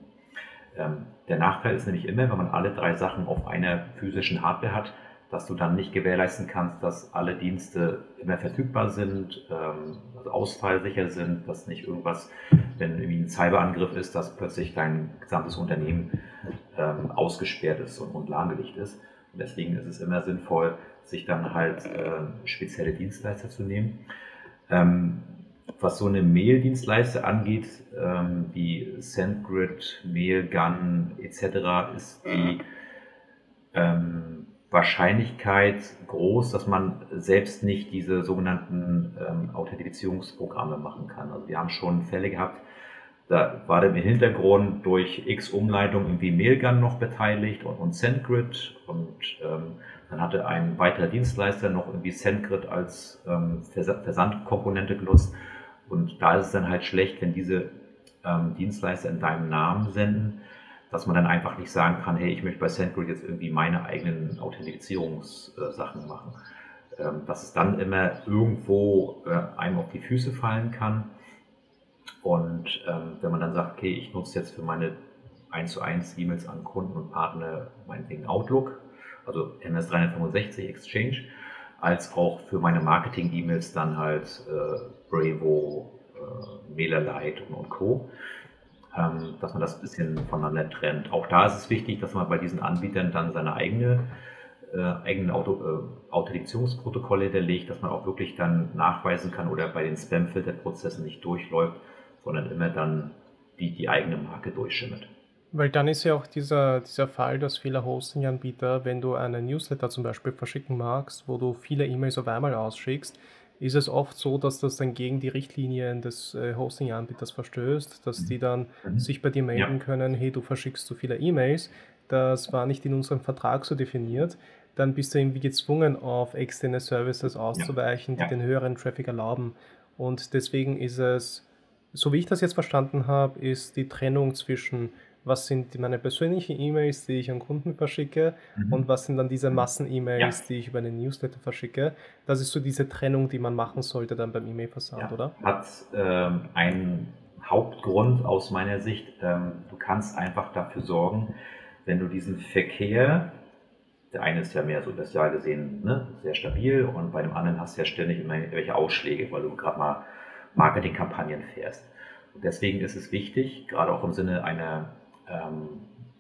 Ähm, der Nachteil ist nämlich immer, wenn man alle drei Sachen auf einer physischen Hardware hat, dass du dann nicht gewährleisten kannst, dass alle Dienste immer verfügbar sind, ähm, also ausfallsicher sind, dass nicht irgendwas, wenn irgendwie ein Cyberangriff ist, dass plötzlich dein gesamtes Unternehmen ähm, ausgesperrt ist und, und lahmgelegt ist. Und deswegen ist es immer sinnvoll, sich dann halt äh, spezielle Dienstleister zu nehmen. Ähm, was so eine Mail-Dienstleister angeht, ähm, wie SendGrid, Mailgun etc., ist die ähm, Wahrscheinlichkeit groß, dass man selbst nicht diese sogenannten ähm, Authentifizierungsprogramme machen kann. Also wir haben schon Fälle gehabt, da war dann im Hintergrund durch X Umleitung irgendwie Mailgun noch beteiligt und, und SendGrid und ähm, dann hatte ein weiterer Dienstleister noch irgendwie SendGrid als ähm, Versandkomponente genutzt und da ist es dann halt schlecht, wenn diese ähm, Dienstleister in deinem Namen senden, dass man dann einfach nicht sagen kann, hey, ich möchte bei SendGrid jetzt irgendwie meine eigenen Authentifizierungssachen machen. Ähm, dass es dann immer irgendwo äh, einem auf die Füße fallen kann. Und ähm, wenn man dann sagt, okay, ich nutze jetzt für meine 1 zu 1 E-Mails an Kunden und Partner meinetwegen Outlook, also MS365 Exchange, als auch für meine Marketing-E-Mails dann halt äh, Bravo, äh, MailerLite und, und Co. Ähm, dass man das ein bisschen voneinander trennt. Auch da ist es wichtig, dass man bei diesen Anbietern dann seine eigene äh, eigenen Auto, äh, Authentifizierungsprotokolle hinterlegt, dass man auch wirklich dann nachweisen kann oder bei den Spam-Filter-Prozessen nicht durchläuft, sondern immer dann die, die eigene Marke durchschimmert. Weil dann ist ja auch dieser, dieser Fall, dass viele Hosting-Anbieter, wenn du einen Newsletter zum Beispiel verschicken magst, wo du viele E-Mails auf einmal ausschickst, ist es oft so, dass das dann gegen die Richtlinien des äh, Hosting-Anbieters verstößt, dass die dann mhm. sich bei dir melden ja. können, hey, du verschickst zu viele E-Mails, das war nicht in unserem Vertrag so definiert, dann bist du irgendwie gezwungen, auf externe Services auszuweichen, ja. die ja. den höheren Traffic erlauben. Und deswegen ist es, so wie ich das jetzt verstanden habe, ist die Trennung zwischen was sind meine persönlichen E-Mails, die ich an Kunden verschicke mhm. und was sind dann diese mhm. Massen-E-Mails, ja. die ich über einen Newsletter verschicke. Das ist so diese Trennung, die man machen sollte dann beim E-Mail-Versand, ja. oder? Hat ähm, einen Hauptgrund aus meiner Sicht. Ähm, du kannst einfach dafür sorgen, wenn du diesen Verkehr, der eine ist ja mehr so das Jahr gesehen ne, sehr stabil und bei dem anderen hast du ja ständig immer welche Ausschläge, weil du gerade mal Marketingkampagnen fährst. Und deswegen ist es wichtig, gerade auch im Sinne einer ähm,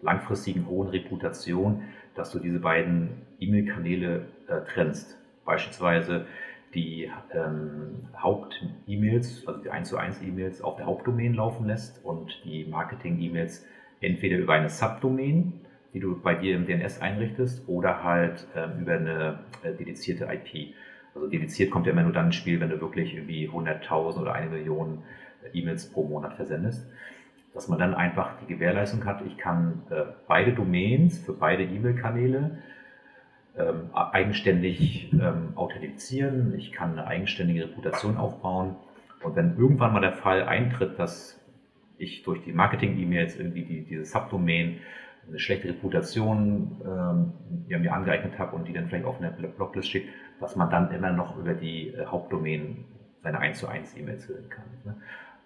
langfristigen hohen Reputation, dass du diese beiden E-Mail-Kanäle äh, trennst. Beispielsweise die ähm, Haupt-E-Mails, also die 1 zu 1 E-Mails auf der Hauptdomain laufen lässt und die Marketing-E-Mails entweder über eine Subdomain, die du bei dir im DNS einrichtest, oder halt ähm, über eine äh, dedizierte IP. Also dediziert kommt ja immer nur dann ins Spiel, wenn du wirklich irgendwie 100.000 oder eine Million E-Mails pro Monat versendest dass man dann einfach die Gewährleistung hat, ich kann äh, beide Domains für beide E-Mail-Kanäle ähm, eigenständig ähm, authentifizieren, ich kann eine eigenständige Reputation aufbauen und wenn irgendwann mal der Fall eintritt, dass ich durch die Marketing-E-Mails irgendwie die, diese Subdomain eine schlechte Reputation ähm, ja, mir angeeignet habe und die dann vielleicht auf einer Blocklist steht, dass man dann immer noch über die äh, Hauptdomain seine 1 zu 1 E-Mails senden kann. Ne?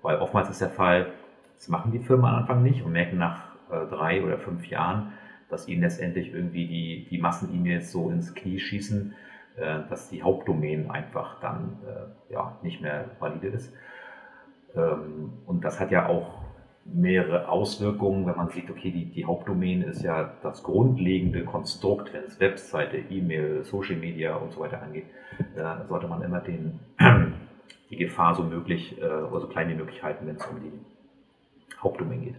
Weil oftmals ist der Fall, das machen die Firmen am Anfang nicht und merken nach äh, drei oder fünf Jahren, dass ihnen letztendlich irgendwie die, die Massen-E-Mails so ins Knie schießen, äh, dass die Hauptdomain einfach dann äh, ja, nicht mehr valide ist. Ähm, und das hat ja auch mehrere Auswirkungen, wenn man sieht, okay, die, die Hauptdomain ist ja das grundlegende Konstrukt, wenn es Webseite, E-Mail, Social Media und so weiter angeht, da sollte man immer den, (clears throat) die Gefahr so möglich äh, oder so klein wie möglich halten, wenn es um die Hauptdomain geht.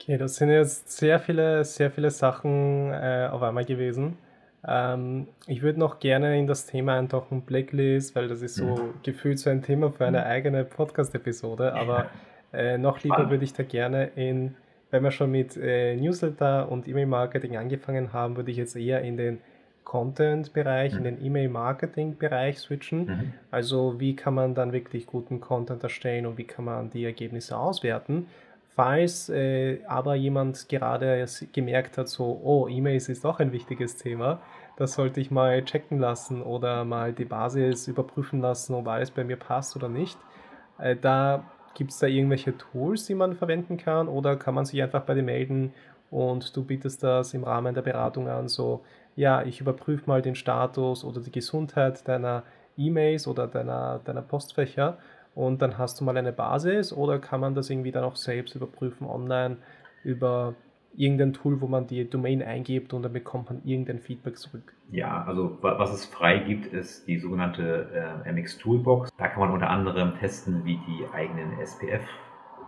Okay, das sind jetzt sehr viele, sehr viele Sachen äh, auf einmal gewesen. Ähm, ich würde noch gerne in das Thema eintauchen, Blacklist, weil das ist so mhm. gefühlt so ein Thema für eine mhm. eigene Podcast-Episode, aber äh, noch lieber würde ich da gerne in, wenn wir schon mit äh, Newsletter und E-Mail-Marketing angefangen haben, würde ich jetzt eher in den Content-Bereich, mhm. in den E-Mail-Marketing-Bereich switchen. Mhm. Also wie kann man dann wirklich guten Content erstellen und wie kann man die Ergebnisse auswerten. Falls äh, aber jemand gerade gemerkt hat, so, oh, E-Mails ist auch ein wichtiges Thema, das sollte ich mal checken lassen oder mal die Basis überprüfen lassen, ob alles bei mir passt oder nicht. Äh, da gibt es da irgendwelche Tools, die man verwenden kann oder kann man sich einfach bei dir melden und du bietest das im Rahmen der Beratung an, so, ja, ich überprüfe mal den Status oder die Gesundheit deiner E-Mails oder deiner, deiner Postfächer und dann hast du mal eine Basis oder kann man das irgendwie dann auch selbst überprüfen online über irgendein Tool, wo man die Domain eingibt und dann bekommt man irgendein Feedback zurück? Ja, also was es frei gibt, ist die sogenannte äh, MX Toolbox. Da kann man unter anderem testen, wie die eigenen SPF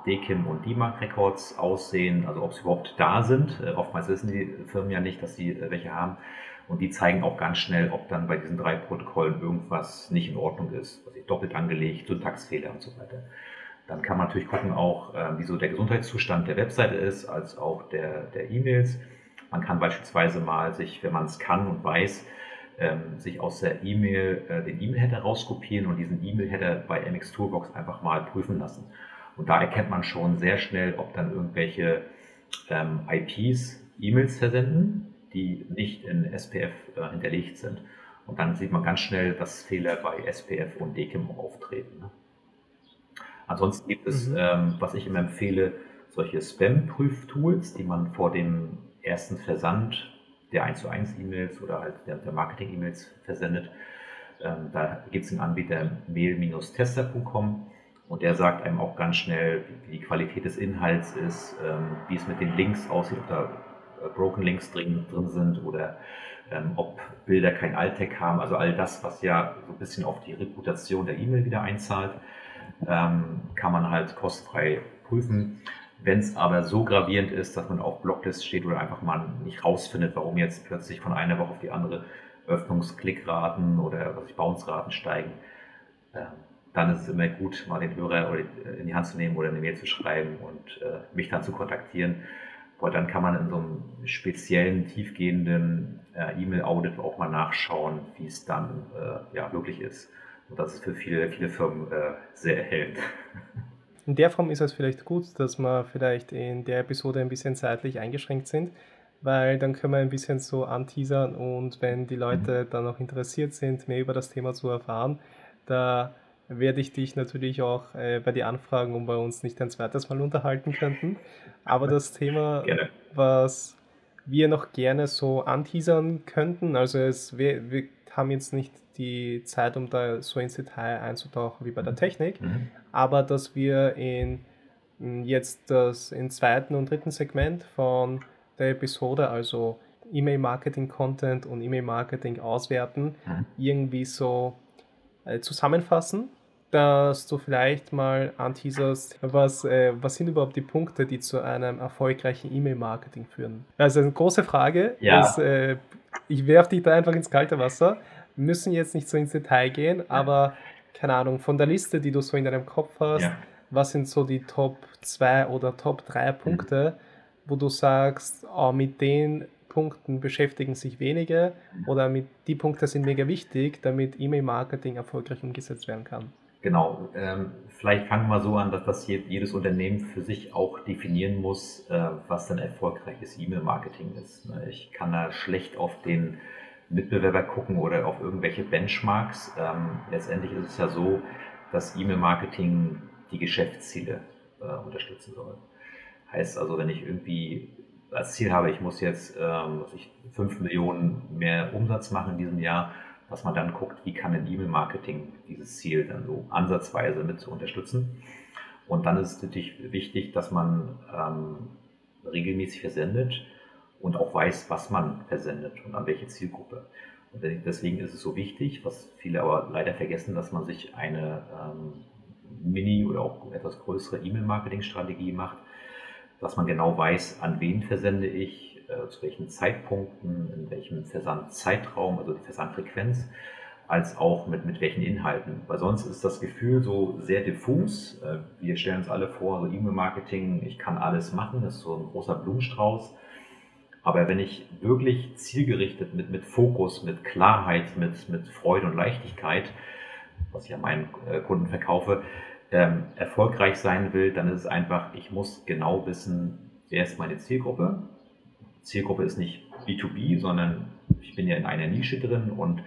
DKIM und DMARC Records aussehen, also ob sie überhaupt da sind. Äh, oftmals wissen die Firmen ja nicht, dass sie äh, welche haben. Und die zeigen auch ganz schnell, ob dann bei diesen drei Protokollen irgendwas nicht in Ordnung ist, also doppelt angelegt, Syntaxfehler und so weiter. Dann kann man natürlich gucken auch, äh, wie so der Gesundheitszustand der Webseite ist, als auch der, der E-Mails. Man kann beispielsweise mal sich, wenn man es kann und weiß, ähm, sich aus der E-Mail äh, den E-Mail-Header rauskopieren und diesen E-Mail-Header bei MX Toolbox einfach mal prüfen lassen. Und da erkennt man schon sehr schnell, ob dann irgendwelche ähm, IPs E-Mails versenden die nicht in SPF äh, hinterlegt sind. Und dann sieht man ganz schnell, dass Fehler bei SPF und DKIM auftreten. Ne? Ansonsten gibt es, mhm. ähm, was ich immer empfehle, solche Spam-Prüftools, die man vor dem ersten Versand der 1 zu 1 E-Mails oder halt der, der Marketing-E-Mails versendet. Ähm, da gibt es einen Anbieter mail-tester.com und der sagt einem auch ganz schnell, wie die Qualität des Inhalts ist, ähm, wie es mit den Links aussieht, ob da äh, Broken Links drin, sind oder ähm, ob Bilder kein Alt-Tag haben. Also all das, was ja so ein bisschen auf die Reputation der E-Mail wieder einzahlt, ähm, kann man halt kostenfrei prüfen. Wenn es aber so gravierend ist, dass man auf Blocklist steht oder einfach mal nicht rausfindet, warum jetzt plötzlich von einer Woche auf die andere Öffnungsklickraten oder Bounce-Raten steigen, dann ist es immer gut, mal den Hörer in die Hand zu nehmen oder eine Mail zu schreiben und äh, mich dann zu kontaktieren weil dann kann man in so einem speziellen, tiefgehenden äh, E-Mail-Audit auch mal nachschauen, wie es dann äh, ja, wirklich ist. Und das ist für viele, viele Firmen äh, sehr erhellend. (laughs) In der Form ist es vielleicht gut, dass wir vielleicht in der Episode ein bisschen zeitlich eingeschränkt sind, weil dann können wir ein bisschen so anteasern und wenn die Leute mhm. dann noch interessiert sind, mehr über das Thema zu erfahren, da werde ich dich natürlich auch äh, bei dir anfragen, um bei uns nicht ein zweites Mal unterhalten könnten. Aber das (laughs) Thema, gerne. was wir noch gerne so anteasern könnten, also es, wir, wir haben jetzt nicht die Zeit, um da so ins Detail einzutauchen wie bei der mhm. Technik, mhm. aber dass wir in jetzt das im zweiten und dritten Segment von der Episode, also E-Mail-Marketing-Content und E-Mail-Marketing auswerten, mhm. irgendwie so äh, zusammenfassen dass du vielleicht mal anteaserst, was, äh, was sind überhaupt die Punkte, die zu einem erfolgreichen E-Mail-Marketing führen? Also eine große Frage. Ja. Ist, äh, ich werfe dich da einfach ins kalte Wasser. Wir müssen jetzt nicht so ins Detail gehen, aber keine Ahnung, von der Liste, die du so in deinem Kopf hast, ja. was sind so die Top 2 oder Top 3 Punkte, mhm. wo du sagst, oh, mit den Punkten beschäftigen sich wenige oder mit die Punkte sind mega wichtig, damit E-Mail-Marketing erfolgreich umgesetzt werden kann? Genau, ähm, vielleicht fangen wir so an, dass das jedes Unternehmen für sich auch definieren muss, äh, was dann erfolgreiches E-Mail-Marketing ist. Ne? Ich kann da schlecht auf den Mitbewerber gucken oder auf irgendwelche Benchmarks. Ähm, letztendlich ist es ja so, dass E-Mail-Marketing die Geschäftsziele äh, unterstützen soll. Heißt also, wenn ich irgendwie als Ziel habe, ich muss jetzt ähm, ich, 5 Millionen mehr Umsatz machen in diesem Jahr, dass man dann guckt, wie kann ein E-Mail-Marketing dieses Ziel dann so ansatzweise mit zu unterstützen. Und dann ist es natürlich wichtig, dass man ähm, regelmäßig versendet und auch weiß, was man versendet und an welche Zielgruppe. Und deswegen ist es so wichtig, was viele aber leider vergessen, dass man sich eine ähm, Mini- oder auch etwas größere E-Mail-Marketing-Strategie macht, dass man genau weiß, an wen versende ich, äh, zu welchen Zeitpunkten, in welchem Versandzeitraum, also die Versandfrequenz, als auch mit, mit welchen Inhalten. Weil sonst ist das Gefühl so sehr diffus. Äh, wir stellen uns alle vor, so E-Mail-Marketing, ich kann alles machen, das ist so ein großer Blumenstrauß. Aber wenn ich wirklich zielgerichtet mit, mit Fokus, mit Klarheit, mit, mit Freude und Leichtigkeit, was ich an meinen äh, Kunden verkaufe, ähm, erfolgreich sein will, dann ist es einfach, ich muss genau wissen, wer ist meine Zielgruppe. Zielgruppe ist nicht B2B, sondern ich bin ja in einer Nische drin und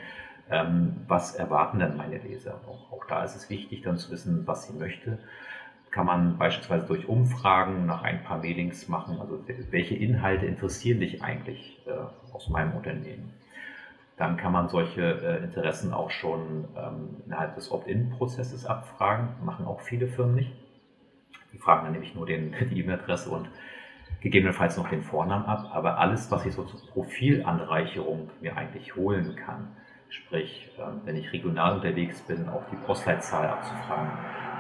ähm, was erwarten dann meine Leser? Auch, auch, da ist es wichtig, dann zu wissen, was sie möchte. Kann man beispielsweise durch Umfragen nach ein paar Mailings machen, also welche Inhalte interessieren dich eigentlich äh, aus meinem Unternehmen? dann kann man solche äh, Interessen auch schon ähm, innerhalb des Opt-in-Prozesses abfragen. Machen auch viele Firmen nicht. Die fragen dann nämlich nur den, (laughs) die E-Mail-Adresse und gegebenenfalls noch den Vornamen ab. Aber alles, was ich so zur Profilanreicherung mir eigentlich holen kann, sprich, ähm, wenn ich regional unterwegs bin, auch die Postleitzahl abzufragen,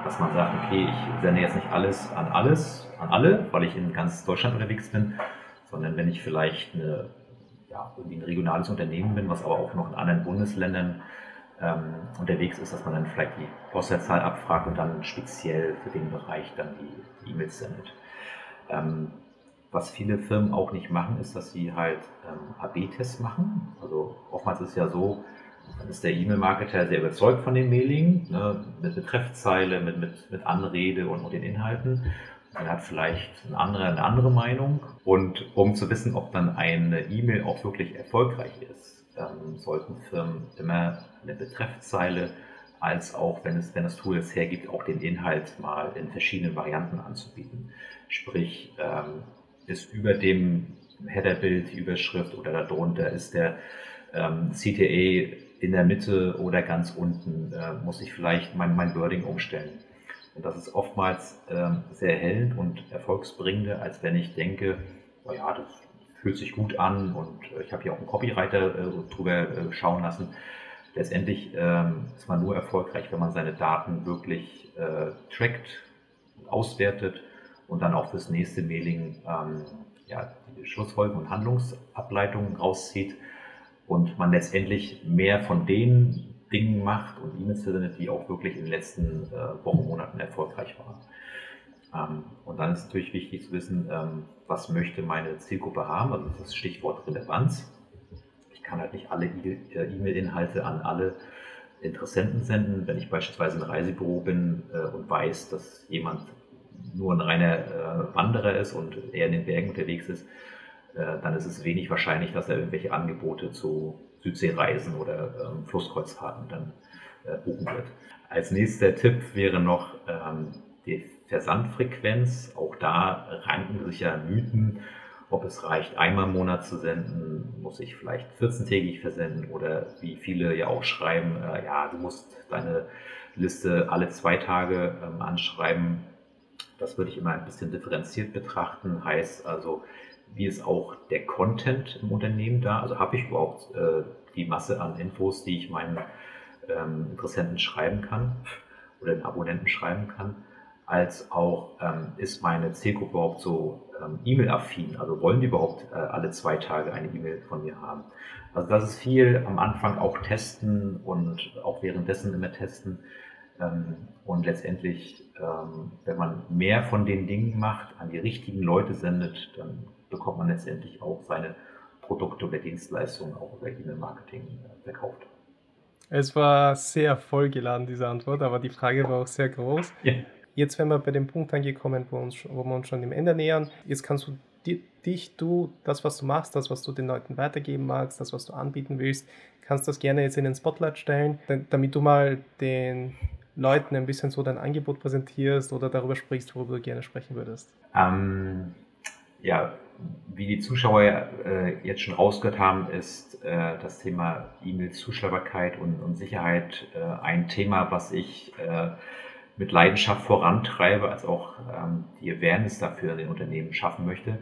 dass man sagt, okay, ich sende jetzt nicht alles an alles, an alle, weil ich in ganz Deutschland unterwegs bin, sondern wenn ich vielleicht eine ja, ein regionales Unternehmen bin, was aber auch noch in anderen Bundesländern ähm, unterwegs ist, dass man dann vielleicht die Postleitzahl abfragt und dann speziell für den Bereich dann die E-Mails sendet. Ähm, was viele Firmen auch nicht machen, ist, dass sie halt ähm, AB-Tests machen. Also oftmals ist es ja so, dann ist der E-Mail-Marketer sehr überzeugt von dem Mailing, ne, mit Betreffzeile, mit, mit, mit Anrede und, und den Inhalten. Man hat vielleicht eine andere, eine andere Meinung. Und um zu wissen, ob dann eine E-Mail auch wirklich erfolgreich ist, ähm, sollten Firmen immer eine Betreffzeile als auch, wenn, es, wenn das Tool es hergibt, auch den Inhalt mal in verschiedenen Varianten anzubieten. Sprich, ähm, ist über dem Headerbild die Überschrift oder darunter ist der ähm, CTA in der Mitte oder ganz unten, äh, muss ich vielleicht mein, mein Wording umstellen. Und das ist oftmals ähm, sehr erhellend und erfolgsbringender, als wenn ich denke, oh ja, das fühlt sich gut an und äh, ich habe hier auch einen Copywriter äh, drüber äh, schauen lassen. Letztendlich ähm, ist man nur erfolgreich, wenn man seine Daten wirklich äh, trackt, auswertet und dann auch fürs nächste Mailing ähm, ja, die Schlussfolgen und Handlungsableitungen rauszieht und man letztendlich mehr von den Dingen macht und E-Mails versendet, die auch wirklich in den letzten äh, Wochen, Monaten erfolgreich waren. Ähm, und dann ist natürlich wichtig zu wissen, ähm, was möchte meine Zielgruppe haben, also das das Stichwort Relevanz. Ich kann halt nicht alle äh, E-Mail-Inhalte an alle Interessenten senden. Wenn ich beispielsweise ein Reisebüro bin äh, und weiß, dass jemand nur ein reiner äh, Wanderer ist und eher in den Bergen unterwegs ist, äh, dann ist es wenig wahrscheinlich, dass er irgendwelche Angebote zu Südseereisen oder ähm, Flusskreuzfahrten dann äh, buchen wird. Als nächster Tipp wäre noch ähm, die Versandfrequenz. Auch da ranken sich ja Mythen, ob es reicht, einmal im Monat zu senden, muss ich vielleicht 14-tägig versenden oder wie viele ja auch schreiben, äh, ja, du musst deine Liste alle zwei Tage ähm, anschreiben. Das würde ich immer ein bisschen differenziert betrachten. Heißt also, wie ist auch der Content im Unternehmen da? Also habe ich überhaupt äh, die Masse an Infos, die ich meinen ähm, Interessenten schreiben kann oder den Abonnenten schreiben kann, als auch ähm, ist meine Zielgruppe überhaupt so ähm, E-Mail-affin? Also wollen die überhaupt äh, alle zwei Tage eine E-Mail von mir haben? Also das ist viel am Anfang auch testen und auch währenddessen immer testen. Und letztendlich, ähm, wenn man mehr von den Dingen macht, an die richtigen Leute sendet, dann bekommt man letztendlich auch seine Produkte oder Dienstleistungen auch über E-Mail-Marketing äh, verkauft. Es war sehr vollgeladen, diese Antwort, aber die Frage war auch sehr groß. Ja. Jetzt, wenn wir bei dem Punkt angekommen, wo, uns, wo wir uns schon dem Ende nähern, jetzt kannst du dich, du, das, was du machst, das, was du den Leuten weitergeben magst, das, was du anbieten willst, kannst das gerne jetzt in den Spotlight stellen, damit du mal den Leuten ein bisschen so dein Angebot präsentierst oder darüber sprichst, worüber du gerne sprechen würdest. Ähm, ja, wie die Zuschauer äh, jetzt schon rausgehört haben, ist äh, das Thema E-Mail-Zuschaubarkeit und, und, Sicherheit äh, ein Thema, was ich äh, mit Leidenschaft vorantreibe, als auch ähm, die Awareness dafür in den Unternehmen schaffen möchte,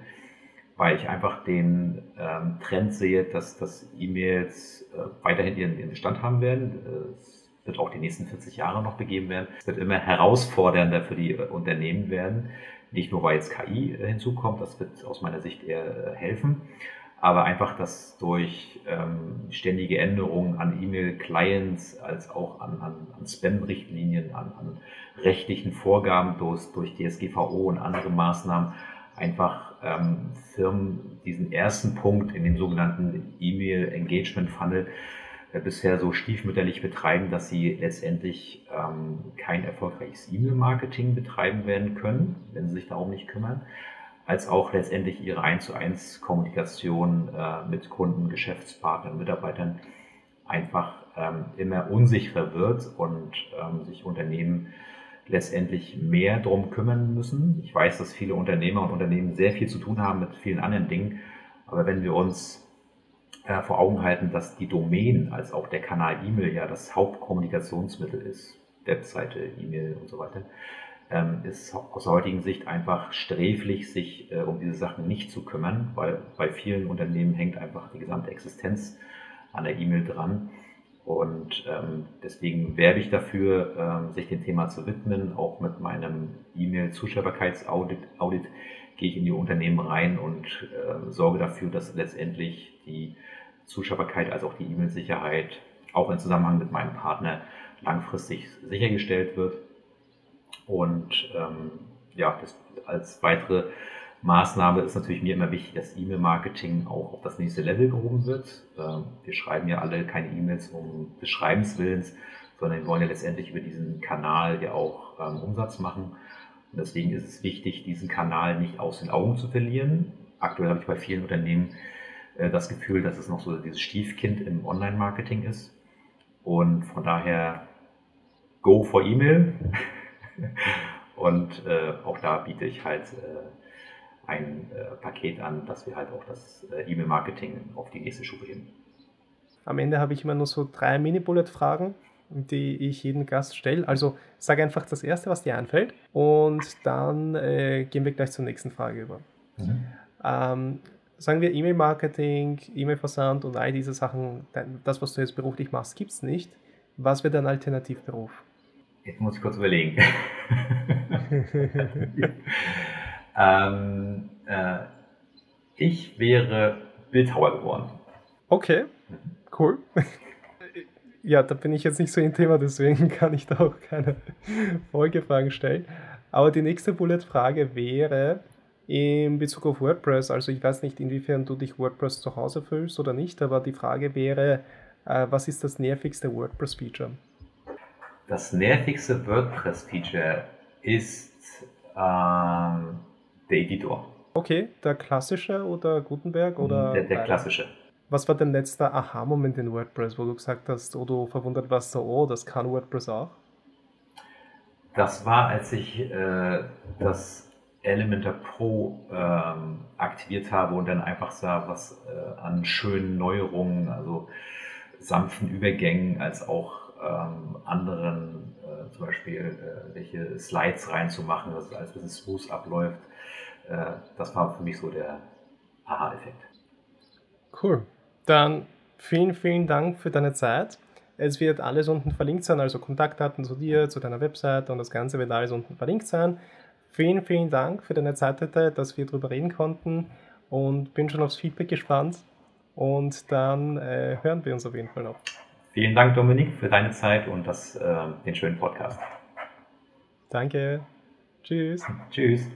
weil ich einfach den ähm, Trend sehe, dass, dass E-Mails äh, weiterhin ihren, Bestand haben werden. Es wird auch die nächsten 40 Jahre noch begeben werden. Es wird immer herausfordernder für die äh, Unternehmen werden nicht nur, weil jetzt KI äh, hinzukommt, das wird aus meiner Sicht eher äh, helfen, aber einfach, dass durch ähm, ständige Änderungen an E-Mail-Clients als auch an, an, an Spam-Richtlinien, an, an rechtlichen Vorgaben durch, durch DSGVO und andere Maßnahmen einfach ähm, Firmen diesen ersten Punkt in dem sogenannten E-Mail-Engagement-Funnel bisher so stiefmütterlich betreiben, dass sie letztendlich ähm, kein erfolgreiches E-Mail-Marketing betreiben werden können, wenn sie sich darum nicht kümmern, als auch letztendlich ihre 1 zu 1 Kommunikation äh, mit Kunden, Geschäftspartnern, Mitarbeitern einfach ähm, immer unsicherer wird und ähm, sich Unternehmen letztendlich mehr darum kümmern müssen. Ich weiß, dass viele Unternehmer und Unternehmen sehr viel zu tun haben mit vielen anderen Dingen, aber wenn wir uns äh, vor Augen halten, dass die Domain als auch der Kanal E-Mail ja das Hauptkommunikationsmittel ist, Webseite, E-Mail und so weiter, ähm, ist aus heutigen Sicht einfach sträflich, sich äh, um diese Sachen nicht zu kümmern, weil bei vielen Unternehmen hängt einfach die gesamte Existenz an der E-Mail dran. Und ähm, deswegen werbe ich dafür, ähm, sich dem Thema zu widmen. Auch mit meinem E-Mail-Zuschaubarkeitsaudit Audit gehe ich in die Unternehmen rein und äh, sorge dafür, dass letztendlich die Zuschaubarkeit als auch die E-Mail-Sicherheit auch im Zusammenhang mit meinem Partner langfristig sichergestellt wird. Und ähm, ja, das, als weitere Maßnahme ist natürlich mir immer wichtig, dass E-Mail-Marketing auch auf das nächste Level gehoben wird. Ähm, wir schreiben ja alle keine E-Mails um des Schreibens willens, sondern wir wollen ja letztendlich über diesen Kanal ja auch ähm, Umsatz machen. Und deswegen ist es wichtig, diesen Kanal nicht aus den Augen zu verlieren. Aktuell habe ich bei vielen Unternehmen äh, das Gefühl, dass es noch so dieses Stiefkind im Online-Marketing ist. Und von daher go for E-Mail. (laughs) Und äh, auch da biete ich halt äh, ein äh, Paket an, dass wir halt auch das äh, E-Mail-Marketing auf die nächste Stufe heben. Am Ende habe ich immer nur so drei Mini-Bullet-Fragen, die ich jedem Gast stelle. Also sage einfach das Erste, was dir einfällt und dann äh, gehen wir gleich zur nächsten Frage über. Mhm. Ähm, sagen wir E-Mail-Marketing, E-Mail-Versand und all diese Sachen, das, was du jetzt beruflich machst, gibt es nicht. Was wäre dein Alternativberuf? Jetzt muss ich kurz überlegen. (laughs) ähm, äh, ich wäre Bildhauer geworden. Okay, cool. (laughs) Ja, da bin ich jetzt nicht so im Thema, deswegen (laughs) kann ich da auch keine Folgefragen stellen. Aber die nächste Bullet-Frage wäre, in Bezug auf WordPress. Also ich weiß nicht, inwiefern du dich WordPress zu Hause fühlst oder nicht, aber die Frage wäre, äh, was ist das nervigste WordPress-Feature? Das nervigste WordPress-Feature ist ähm, der Editor. Okay, der klassische oder Gutenberg? Oder der, der klassische. Was war dein letzter Aha-Moment in WordPress, wo du gesagt hast, wo du verwundert warst, so, oh, das kann WordPress auch? Das war, als ich äh, das Elementor Pro ähm, aktiviert habe und dann einfach sah, was äh, an schönen Neuerungen, also sanften Übergängen, als auch ähm, anderen, äh, zum Beispiel äh, welche Slides reinzumachen, dass es alles ein bisschen smooth abläuft. Äh, das war für mich so der Aha-Effekt. Cool. Dann vielen, vielen Dank für deine Zeit. Es wird alles unten verlinkt sein, also Kontaktdaten zu dir, zu deiner Website und das Ganze wird alles unten verlinkt sein. Vielen, vielen Dank für deine Zeit heute, dass wir darüber reden konnten und bin schon aufs Feedback gespannt. Und dann äh, hören wir uns auf jeden Fall noch. Vielen Dank, Dominik, für deine Zeit und das, äh, den schönen Podcast. Danke. Tschüss. Tschüss.